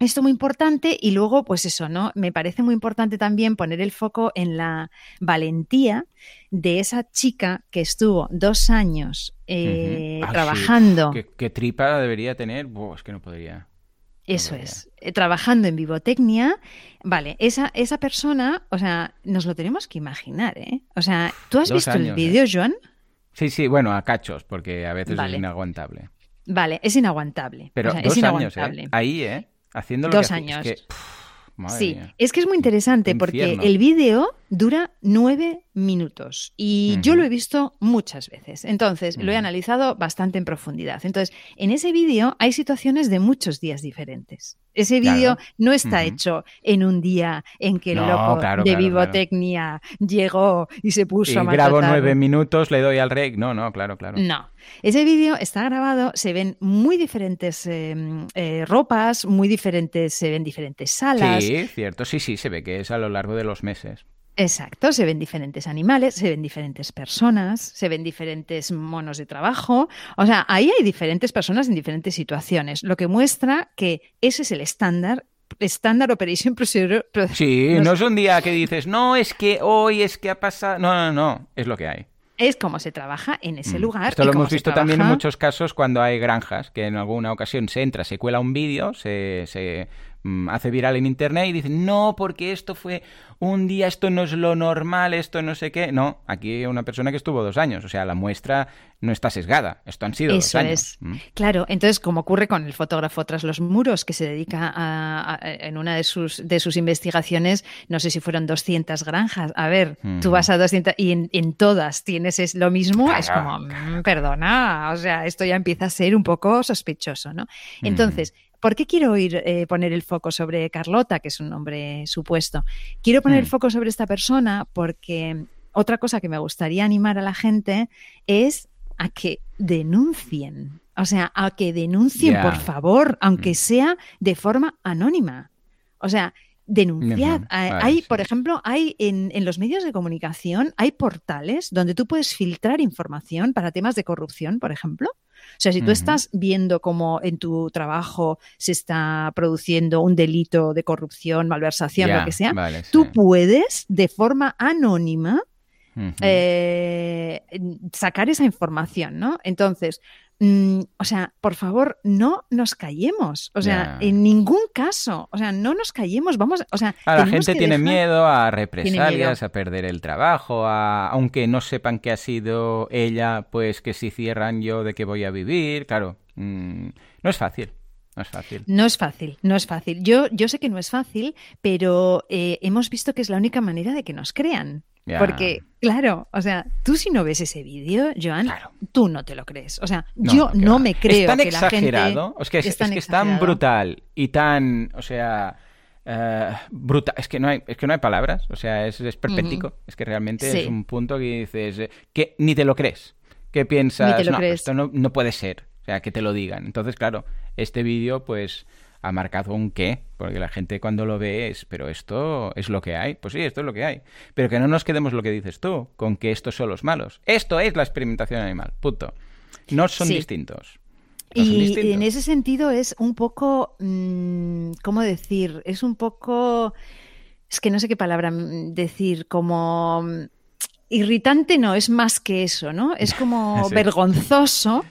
esto muy importante y luego, pues eso, ¿no? Me parece muy importante también poner el foco en la valentía de esa chica que estuvo dos años eh, ah, trabajando. ¿Qué, tripa debería tener? es que no podría. Eso es, eh, trabajando en Vivotecnia. Vale, esa, esa persona, o sea, nos lo tenemos que imaginar, ¿eh? O sea, ¿tú has visto el vídeo, ¿eh? Joan? Sí, sí, bueno, a cachos, porque a veces es inaguantable. Vale, es inaguantable. Pero dos es inaguantable. Años, Ahí, ¿eh? Haciendo Dos años. sí, es que es muy interesante porque el vídeo dura nueve minutos y yo lo he visto muchas veces. Entonces, lo he analizado bastante en profundidad. Entonces, en ese vídeo hay situaciones de muchos días diferentes. Ese vídeo no está hecho en un día en que el loco de Vivotecnia llegó y se puso a grabo nueve minutos, le doy al rec. No, no, claro, claro. No. Ese vídeo está grabado, se ven muy diferentes em, eh, ropas, muy diferentes, se ven diferentes salas. Sí, cierto, sí, sí, se ve que es a lo largo de los meses. Exacto, se ven diferentes animales, se ven diferentes personas, se ven diferentes monos de trabajo. O sea, ahí hay diferentes personas en diferentes situaciones, lo que muestra que ese es el estándar estándar operation procedure. Sí, no, es un día que dices, no, es que hoy es que ha pasado. No, no, no, es lo que hay. Es como se trabaja en ese mm. lugar. Esto lo hemos visto también en muchos casos cuando hay granjas, que en alguna ocasión se entra, se cuela un vídeo, se, se hace viral en internet y dicen, no, porque esto fue un día, esto no es lo normal, esto no sé qué. No, aquí hay una persona que estuvo dos años, o sea, la muestra no está sesgada, esto han sido dos años. Es. Mm. Claro, entonces, como ocurre con el fotógrafo tras los muros, que se dedica a, en una de sus, de sus investigaciones, no sé si fueron 200 granjas. A ver, tú vas a 200 y en, todas tienes es lo mismo, es como, mm, perdona, o sea, esto ya empieza a ser un poco sospechoso, ¿no? Entonces, ¿Por qué quiero ir, eh, poner el foco sobre Carlota, que es un nombre supuesto? Quiero poner el mm. foco sobre esta persona porque otra cosa que me gustaría animar a la gente es a que denuncien. O sea, a que denuncien, por favor, aunque mm. sea de forma anónima. O sea, denunciad. hay, por ejemplo, hay en, en, los medios de comunicación, hay portales donde tú puedes filtrar información para temas de corrupción, por ejemplo. O sea, si tú estás viendo cómo en tu trabajo se está produciendo un delito de corrupción, malversación, lo que sea, tú puedes de forma anónima eh, sacar esa información, ¿no? Entonces, mm, o sea, por favor, no nos callemos. O sea, en ningún caso. O sea, no nos callemos. Vamos, o sea, la gente tiene miedo a represalias, a perder el trabajo, a, aunque no sepan que ha sido ella, pues que si cierran yo de qué voy a vivir. Claro, mm, no es fácil. No es fácil. No es fácil, no es fácil. Yo, yo sé que no es fácil, pero eh, hemos visto que es la única manera de que nos crean. Porque, claro, o sea, tú si no ves ese vídeo, Joan, tú no te lo crees. O sea, yo no, me creo es tan que exagerado, es que es, que es tan brutal y tan, o sea, uh, brutal, es que no hay, es que no hay palabras, o sea, es, es perpético, es que realmente es un punto que dices eh, que ni te lo crees, que piensas, no, esto no, no puede ser, o sea, que te lo digan. Entonces, claro, este vídeo, pues ha marcado un qué, porque la gente cuando lo ve es, pero esto es lo que hay. Pues sí, esto es lo que hay. Pero que no nos quedemos lo que dices tú, con que estos son los malos. Esto es la experimentación animal, punto. No son distintos. y en ese sentido es un poco, mm, ¿cómo decir? Es un poco, es que no sé qué palabra decir, como irritante no, es más que eso, ¿no? Es como vergonzoso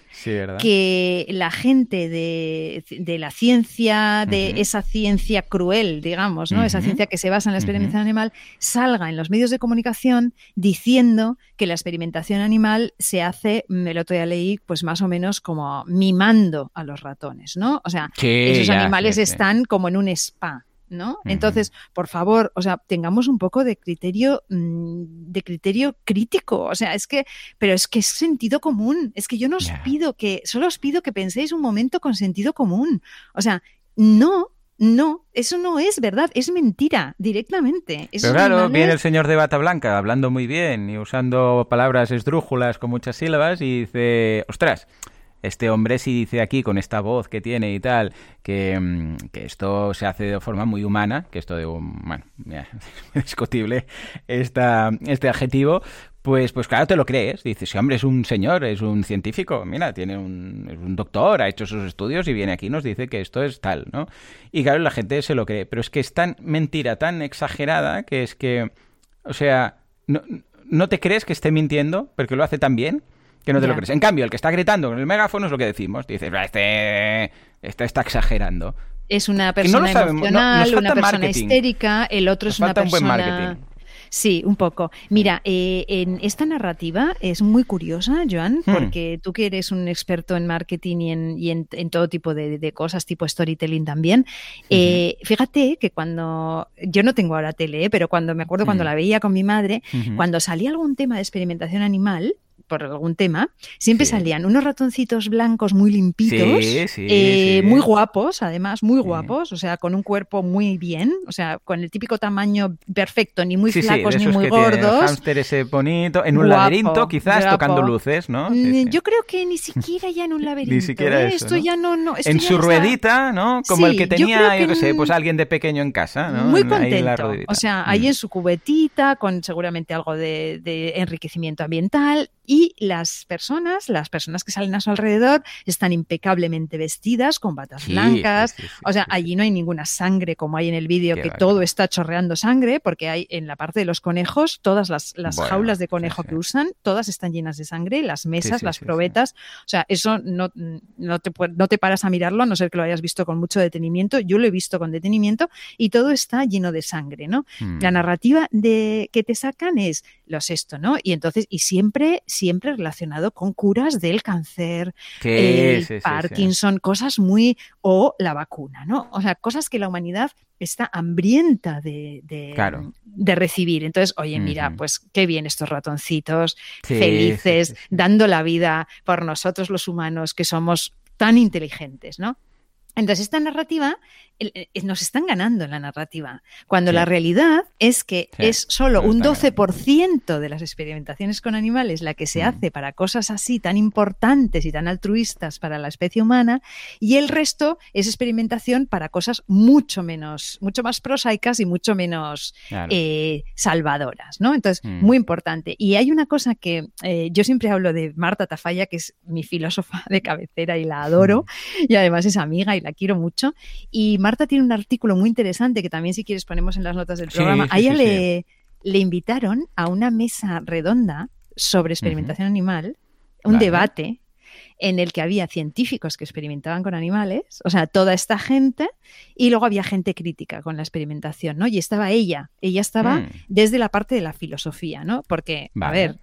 que la gente de, la ciencia, de esa ciencia cruel, digamos, ¿no? Esa ciencia que se basa en la experimentación animal, salga en los medios de comunicación diciendo que la experimentación animal se hace, el otro día leí, pues más o menos como mimando a los ratones, ¿no? O sea, esos animales están como en un spa. ¿No? Entonces, por favor, o sea, tengamos un poco de criterio, mm, de criterio crítico, o sea, es que, pero es que es sentido común, es que yo no os pido que, solo os pido que penséis un momento con sentido común, o sea, no, no, eso no es verdad, es mentira, directamente. Pero claro, viene el señor de bata blanca hablando muy bien y usando palabras esdrújulas con muchas sílabas y dice, ostras, este hombre sí dice aquí con esta voz que tiene y tal, que, mm, esto se hace de forma muy humana, que esto de un, bueno, discutible esta, este adjetivo, pues, pues claro, te lo crees. Dices, si hombre es un señor, es un científico, mira, tiene un, es un doctor, ha hecho sus estudios y viene aquí y nos dice que esto es tal, ¿no? Y claro, la gente se lo cree, pero es que es tan mentira, tan exagerada, que es que, o sea, no, no te crees que esté mintiendo, porque lo hace tan bien, que no te lo crees. En cambio, el que está gritando con el megáfono es lo que decimos. Dices, este, este está exagerando. Es una persona emocional, una persona histérica, el otro es una persona... Un buen marketing. Sí, un poco. Mira, eh, en esta narrativa es muy curiosa, Joan, hmm. porque tú que eres un experto en marketing y en, todo tipo de, cosas, tipo storytelling también, eh, fíjate que cuando, yo no tengo ahora tele, pero cuando me acuerdo cuando la veía con mi madre, cuando salía algún tema de experimentación animal, por algún tema, siempre salían unos ratoncitos blancos muy limpitos, eh, muy guapos, además, muy guapos, o sea, con un cuerpo muy bien, o sea, con el típico tamaño perfecto, ni muy flacos ni muy gordos. ese bonito, en un laberinto quizás tocando luces, ¿no? Mm, yo creo que ni siquiera ya en un laberinto. ni siquiera ¿eh? esto ya no, no En su ruedita, ¿no? Como el que tenía, yo, qué sé, pues alguien de pequeño en casa, ¿no? Muy contento. o sea, ahí mm. en su cubetita, con seguramente algo de, de enriquecimiento ambiental, y las personas, las personas que salen a su alrededor, están impecablemente vestidas con batas blancas. o sea, allí no hay ninguna sangre como hay en el vídeo, que todo está chorreando sangre, porque hay en la parte de los conejos, todas las, jaulas de conejo que usan, todas están llenas de sangre, las mesas, las probetas. O sea, eso no, no, te, no te paras a mirarlo, a no ser que lo hayas visto con mucho detenimiento. Yo lo he visto con detenimiento y todo está lleno de sangre, ¿no? La hmm. narrativa de que te sacan es lo es esto, ¿no? Y entonces, y siempre siempre relacionado con curas del cáncer, el Parkinson, cosas muy... o la vacuna, ¿no? O sea, cosas que la humanidad está hambrienta de, de, recibir. Entonces, oye, mira, pues qué bien estos ratoncitos, felices, dando la vida por nosotros los humanos que somos tan inteligentes, ¿no? Entonces, esta narrativa nos están ganando en la narrativa, cuando la realidad es que es solo un 12% de las experimentaciones con animales la que se mm. hace para cosas así tan importantes y tan altruistas para la especie humana, y el resto es experimentación para cosas mucho menos, mucho más prosaicas y mucho menos eh, salvadoras, ¿no? Entonces, mm. muy importante. Y hay una cosa que eh, yo siempre hablo de Marta Tafalla, que es mi filósofa de cabecera y la adoro, mm. y además es amiga y la quiero mucho, y Marta tiene un artículo muy interesante que también si quieres ponemos en las notas del programa. a ella le, le, invitaron a una mesa redonda sobre experimentación animal, un debate en el que había científicos que experimentaban con animales, o sea, toda esta gente, y luego había gente crítica con la experimentación, ¿no? Y estaba ella, ella estaba mm. desde la parte de la filosofía, ¿no? Porque, a ver,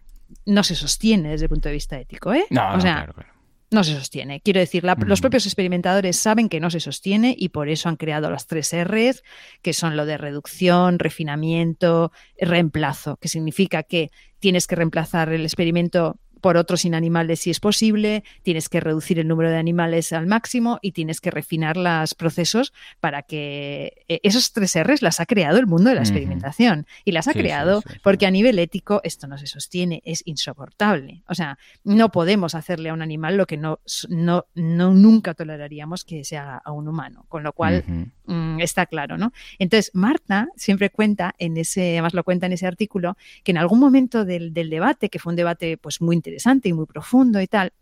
no se sostiene desde el punto de vista ético, ¿eh? No, o sea, claro no se sostiene. Quiero decir, los propios experimentadores saben que no se sostiene y por eso han creado las tres R's, que son lo de reducción, refinamiento, reemplazo, que significa que tienes que reemplazar el experimento por otros inanimales si es posible, tienes que reducir el número de animales al máximo y tienes que refinar los procesos para que eh, esos tres R's las ha creado el mundo de la experimentación y las ha creado porque a nivel ético esto no se sostiene, es insoportable. O sea, no podemos hacerle a un animal lo que no, no, no nunca toleraríamos que se haga a un humano, con lo cual mm, está claro, ¿no? Entonces, Marta siempre cuenta en ese, además lo cuenta en ese artículo, que en algún momento del, del debate, que fue un debate pues muy interesante, interesante y muy profundo y tal,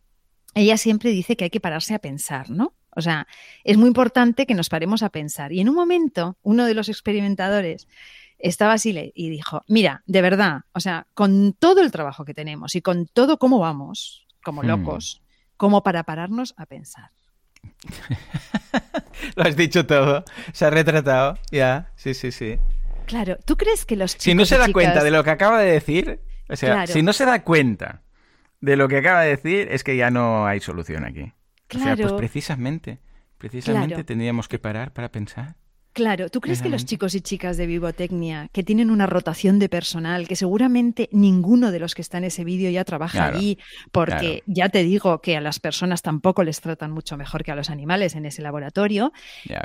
ella siempre dice que hay que pararse a pensar, ¿no? O sea, es muy importante que nos paremos a pensar. Y en un momento, uno de los experimentadores estaba así y dijo, mira, de verdad, o sea, con todo el trabajo que tenemos y con todo cómo vamos, como hmm. locos, como para pararnos a pensar. Lo has dicho todo, se ha retratado, ya, sí, sí, sí. Claro, ¿tú crees que los chicos Si no se da cuenta de lo que acaba de decir, o sea, si no se da cuenta de lo que acaba de decir es que ya no hay solución aquí. Claro. O sea, pues precisamente, precisamente tendríamos que parar para pensar. Claro, ¿tú crees que los chicos y chicas de Vivotecnia, que tienen una rotación de personal, que seguramente ninguno de los que está en ese vídeo ya trabaja allí, porque ya te digo que a las personas tampoco les tratan mucho mejor que a los animales en ese laboratorio,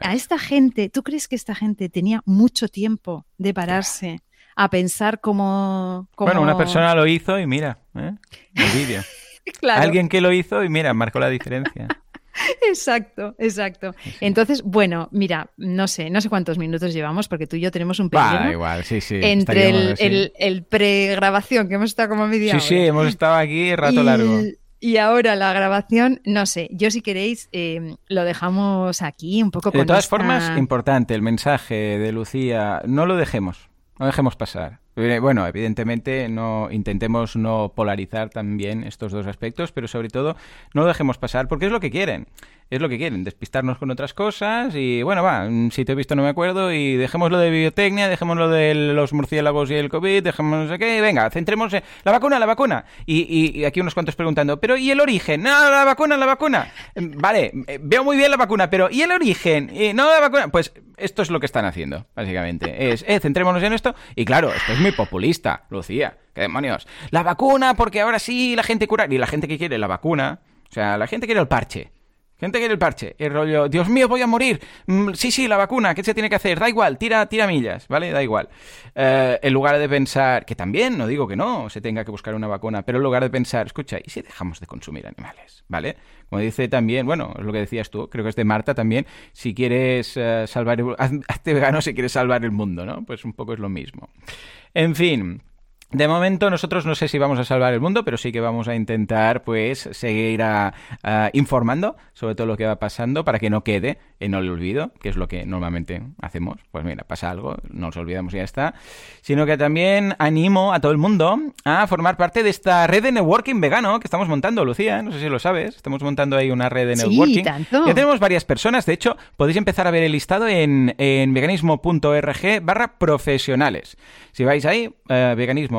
a esta gente, ¿tú crees que esta gente tenía mucho tiempo de pararse? A pensar cómo, Bueno, una persona lo hizo y mira, ¿eh? el vídeo. Alguien que lo hizo y mira, marcó la diferencia. Exacto, exacto. Entonces, bueno, mira, no sé, no sé cuántos minutos llevamos, porque tú y yo tenemos un periodo. igual, sí, sí. Entre el, el, pregrabación, que hemos estado como media Sí, sí, hemos estado aquí rato largo. Y ahora la grabación, no sé, yo si queréis eh, lo dejamos aquí un poco con De todas formas, importante, el mensaje de Lucía, no lo dejemos. No dejemos pasar. Eh, bueno, evidentemente no intentemos no polarizar también estos dos aspectos, pero sobre todo no lo dejemos pasar porque es lo que quieren. Es lo que quieren, despistarnos con otras cosas y bueno, va, si te he visto no me acuerdo y dejemos lo de biotecnia, dejemos lo de los murciélagos y el COVID, dejemos no sé qué, venga, centremos en la vacuna, la vacuna. Y, aquí unos cuantos preguntando, pero ¿y el origen? No, la vacuna, la vacuna. Vale, eh, veo muy bien la vacuna, pero ¿y el origen? Y no la vacuna. Pues esto es lo que están haciendo, básicamente. Es, eh, centrémonos en esto. Y claro, esto es muy populista, Lucía. ¿Qué demonios? La vacuna, porque ahora sí la gente cura. Y la gente que quiere la vacuna, o sea, la gente quiere el parche. Gente quiere el parche. El rollo, Dios mío, voy a morir. Mm, sí, sí, la vacuna, ¿qué se tiene que hacer? Da igual, tira, tira millas, ¿vale? Da igual. Eh, en lugar de pensar, que también, no digo que no, se tenga que buscar una vacuna, pero en lugar de pensar, escucha, ¿y si dejamos de consumir animales? ¿Vale? Como dice también, bueno, es lo que decías tú, creo que es de Marta también, si quieres uh, salvar, hazte vegano si quieres salvar el mundo, ¿no? Pues un poco es lo mismo. En fin. De momento nosotros no sé si vamos a salvar el mundo, pero sí que vamos a intentar pues seguir informando sobre todo lo que va pasando para que no quede en el olvido, que es lo que normalmente hacemos. Pues mira, pasa algo, nos olvidamos y ya está. Sino que también animo a todo el mundo a formar parte de esta red de networking vegano que estamos montando, Lucía, no sé si lo sabes, estamos montando ahí una red de networking. tanto. Ya tenemos varias personas, de hecho, podéis empezar a ver el listado en, veganismo.org barra profesionales. Si vais ahí, uh,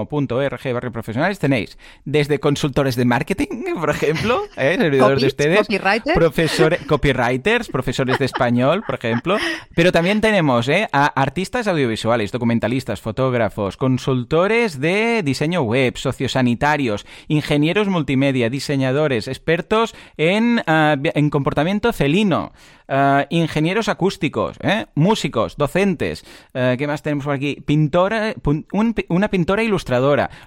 veganismo.org barra profesionales, tenéis desde consultores de marketing, por ejemplo, ¿eh? servidores de ustedes, profesores, copywriters, profesores de español, por ejemplo, pero también tenemos ¿eh? a artistas audiovisuales, documentalistas, fotógrafos, consultores de diseño web, sociosanitarios, ingenieros multimedia, diseñadores, expertos en, uh, en comportamiento felino, uh, ingenieros acústicos, ¿eh? músicos, docentes, uh, ¿qué más tenemos por aquí? Pintora, un, una pintora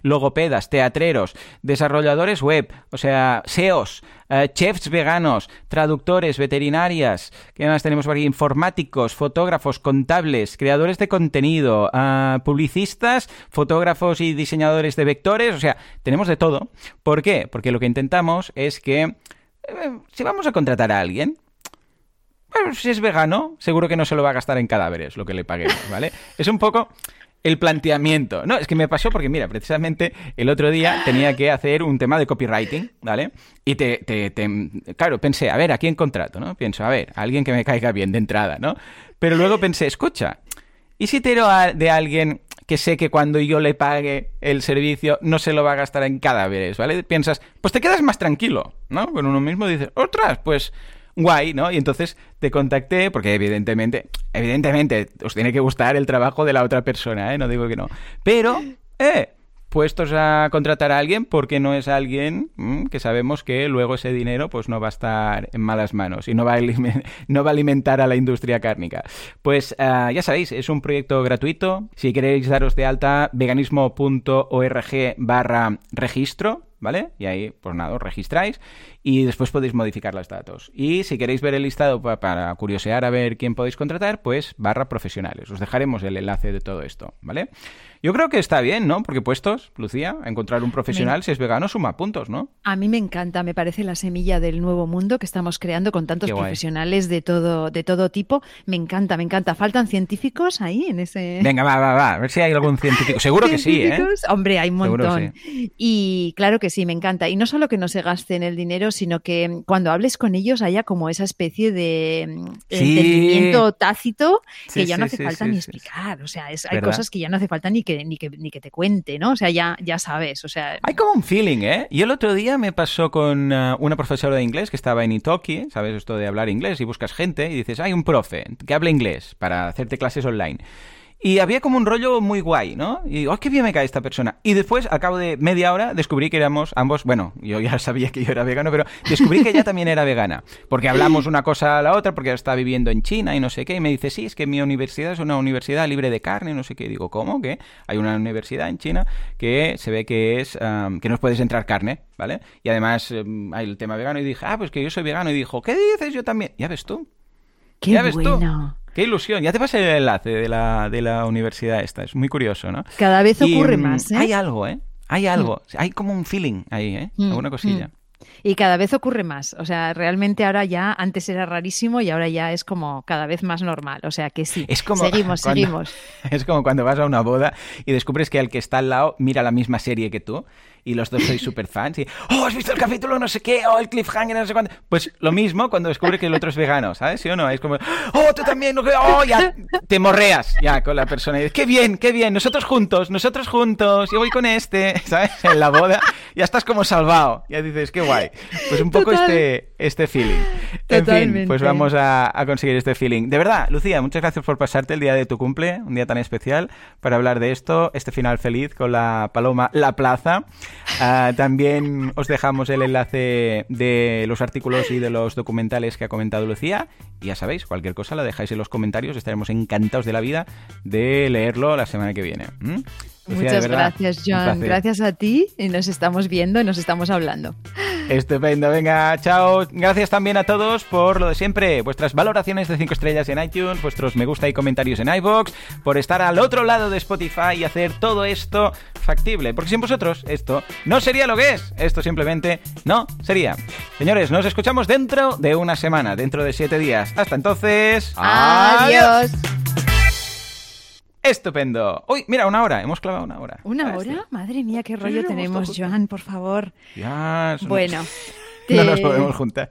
logopedas, teatreros, desarrolladores web, o sea, SEOs, uh, chefs veganos, traductores, veterinarias, ¿qué más tenemos por aquí? Informáticos, fotógrafos, contables, creadores de contenido, publicistas, fotógrafos y diseñadores de vectores, o sea, tenemos de todo. ¿Por qué? Porque lo que intentamos es que si vamos a contratar a alguien, si es vegano, seguro que no se lo va a gastar en cadáveres lo que le paguemos, ¿vale? Es un poco el planteamiento. No, es que me pasó porque, mira, precisamente el otro día tenía que hacer un tema de copywriting, ¿vale? Y te, te, claro, pensé, a ver, ¿a quién contrato, no? Pienso, a ver, alguien que me caiga bien de entrada, ¿no? Pero luego pensé, escucha, ¿y si tiro de alguien que sé que cuando yo le pague el servicio no se lo va a gastar en cadáveres, ¿vale? Piensas, pues te quedas más tranquilo, ¿no? Con uno mismo dices, ostras, pues guay, ¿no? Y entonces te contacté porque evidentemente, evidentemente os tiene que gustar el trabajo de la otra persona, ¿eh? No digo que no. Pero, eh, puestos a contratar a alguien porque no es alguien mm, que sabemos que luego ese dinero pues no va a estar en malas manos y no va a, alimentar a la industria cárnica. Pues ah, ya sabéis, es un proyecto gratuito. Si queréis daros de alta, veganismo.org barra registro, ¿vale? Y ahí, pues nada, os registráis y después podéis modificar los datos. Y si queréis ver el listado para curiosear a ver quién podéis contratar, pues barra profesionales. Os dejaremos el enlace de todo esto, ¿vale? Yo creo que está bien, ¿no? Porque puestos, Lucía, encontrar un profesional, si es vegano, suma puntos, ¿no? A mí me encanta, me parece la semilla del nuevo mundo que estamos creando con tantos profesionales de todo, de todo tipo. Me encanta, me encanta. ¿Faltan científicos ahí en ese...? Venga, va, va, va. A ver si hay algún científico. Seguro que sí, ¿eh? Hombre, hay un montón. Y claro que sí, me encanta. Y no solo que no se gasten el dinero, sino que cuando hables con ellos haya como esa especie de mm, entendimiento tácito que ya no hace falta ni explicar. O sea, hay cosas que ya no hace falta ni que, ni que, ni que te cuente, ¿no? O sea, ya, ya sabes. O sea, hay como un feeling, ¿eh? Y el otro día me pasó con uh, una profesora de inglés que estaba en Italki, ¿sabes? Esto de hablar inglés y buscas gente y dices, hay un profe que habla inglés para hacerte clases online. Y había como un rollo muy guay, ¿no? Y digo, oh, qué bien me cae esta persona. Y después, al cabo de media hora, descubrí que éramos ambos, bueno, yo ya sabía que yo era vegano, pero descubrí que ella también era vegana. Porque hablamos una cosa a la otra, porque está viviendo en China y no sé qué. Y me dice, sí, es que mi universidad es una universidad libre de carne, no sé qué. Y digo, ¿cómo? ¿Qué? Hay una universidad en China que se ve que es, que no puedes entrar carne, ¿vale? Y además em, hay el tema vegano. Y dije, ah, pues que yo soy vegano. Y dijo, ¿qué dices? Yo también. Ya ves tú. Qué ¿Ya ves bueno. Qué ilusión. Ya te pasé el enlace de la, de la universidad esta. Es muy curioso, ¿no? Cada vez ocurre mm, más, ¿eh? Hay algo, ¿eh? Hay algo. Mm. Hay como un feeling ahí, ¿eh? Mm, Alguna cosilla. Y cada vez ocurre más. O sea, realmente ahora ya, antes era rarísimo y ahora ya es como cada vez más normal. O sea que sí. Es como seguimos, seguimos. Es como cuando vas a una boda y descubres que el que está al lado mira la misma serie que tú y los dos sois súper fans y, oh, has visto el capítulo no sé qué, oh, el cliffhanger no sé cuánto. Pues lo mismo cuando descubre que el otro es vegano, ¿sabes? ¿Sí o no? Es como, oh, tú también, oh, ya te morreas ya con la persona y dices, qué bien, qué bien, nosotros juntos, nosotros juntos, yo voy con este, ¿sabes? En la boda, ya estás como salvado, ya dices, qué guay. Pues un poco este, este feeling. En fin, pues vamos a, a conseguir este feeling. De verdad, Lucía, muchas gracias por pasarte el día de tu cumple, un día tan especial, para hablar de esto, este final feliz con la paloma La Plaza. Ah, también os dejamos el enlace de los artículos y de los documentales que ha comentado Lucía. Y ya sabéis, cualquier cosa la dejáis en los comentarios, estaremos encantados de la vida de leerlo la semana que viene. Muchas gracias, John. Gracias a ti y nos estamos viendo y nos estamos hablando. Estupendo, venga, chao. Gracias también a todos por lo de siempre, vuestras valoraciones de 5 estrellas en iTunes, vuestros me gusta y comentarios en iBox, por estar al otro lado de Spotify y hacer todo esto factible. Porque sin vosotros esto no sería lo que es, esto simplemente no sería. Señores, nos escuchamos dentro de una semana, dentro de 7 días. Hasta entonces. Adiós. Estupendo. Uy, mira, una hora. Hemos clavado una hora. ¿Una hora? Madre mía, qué rollo tenemos, Joan, por favor. Ya, bueno. No nos podemos juntar.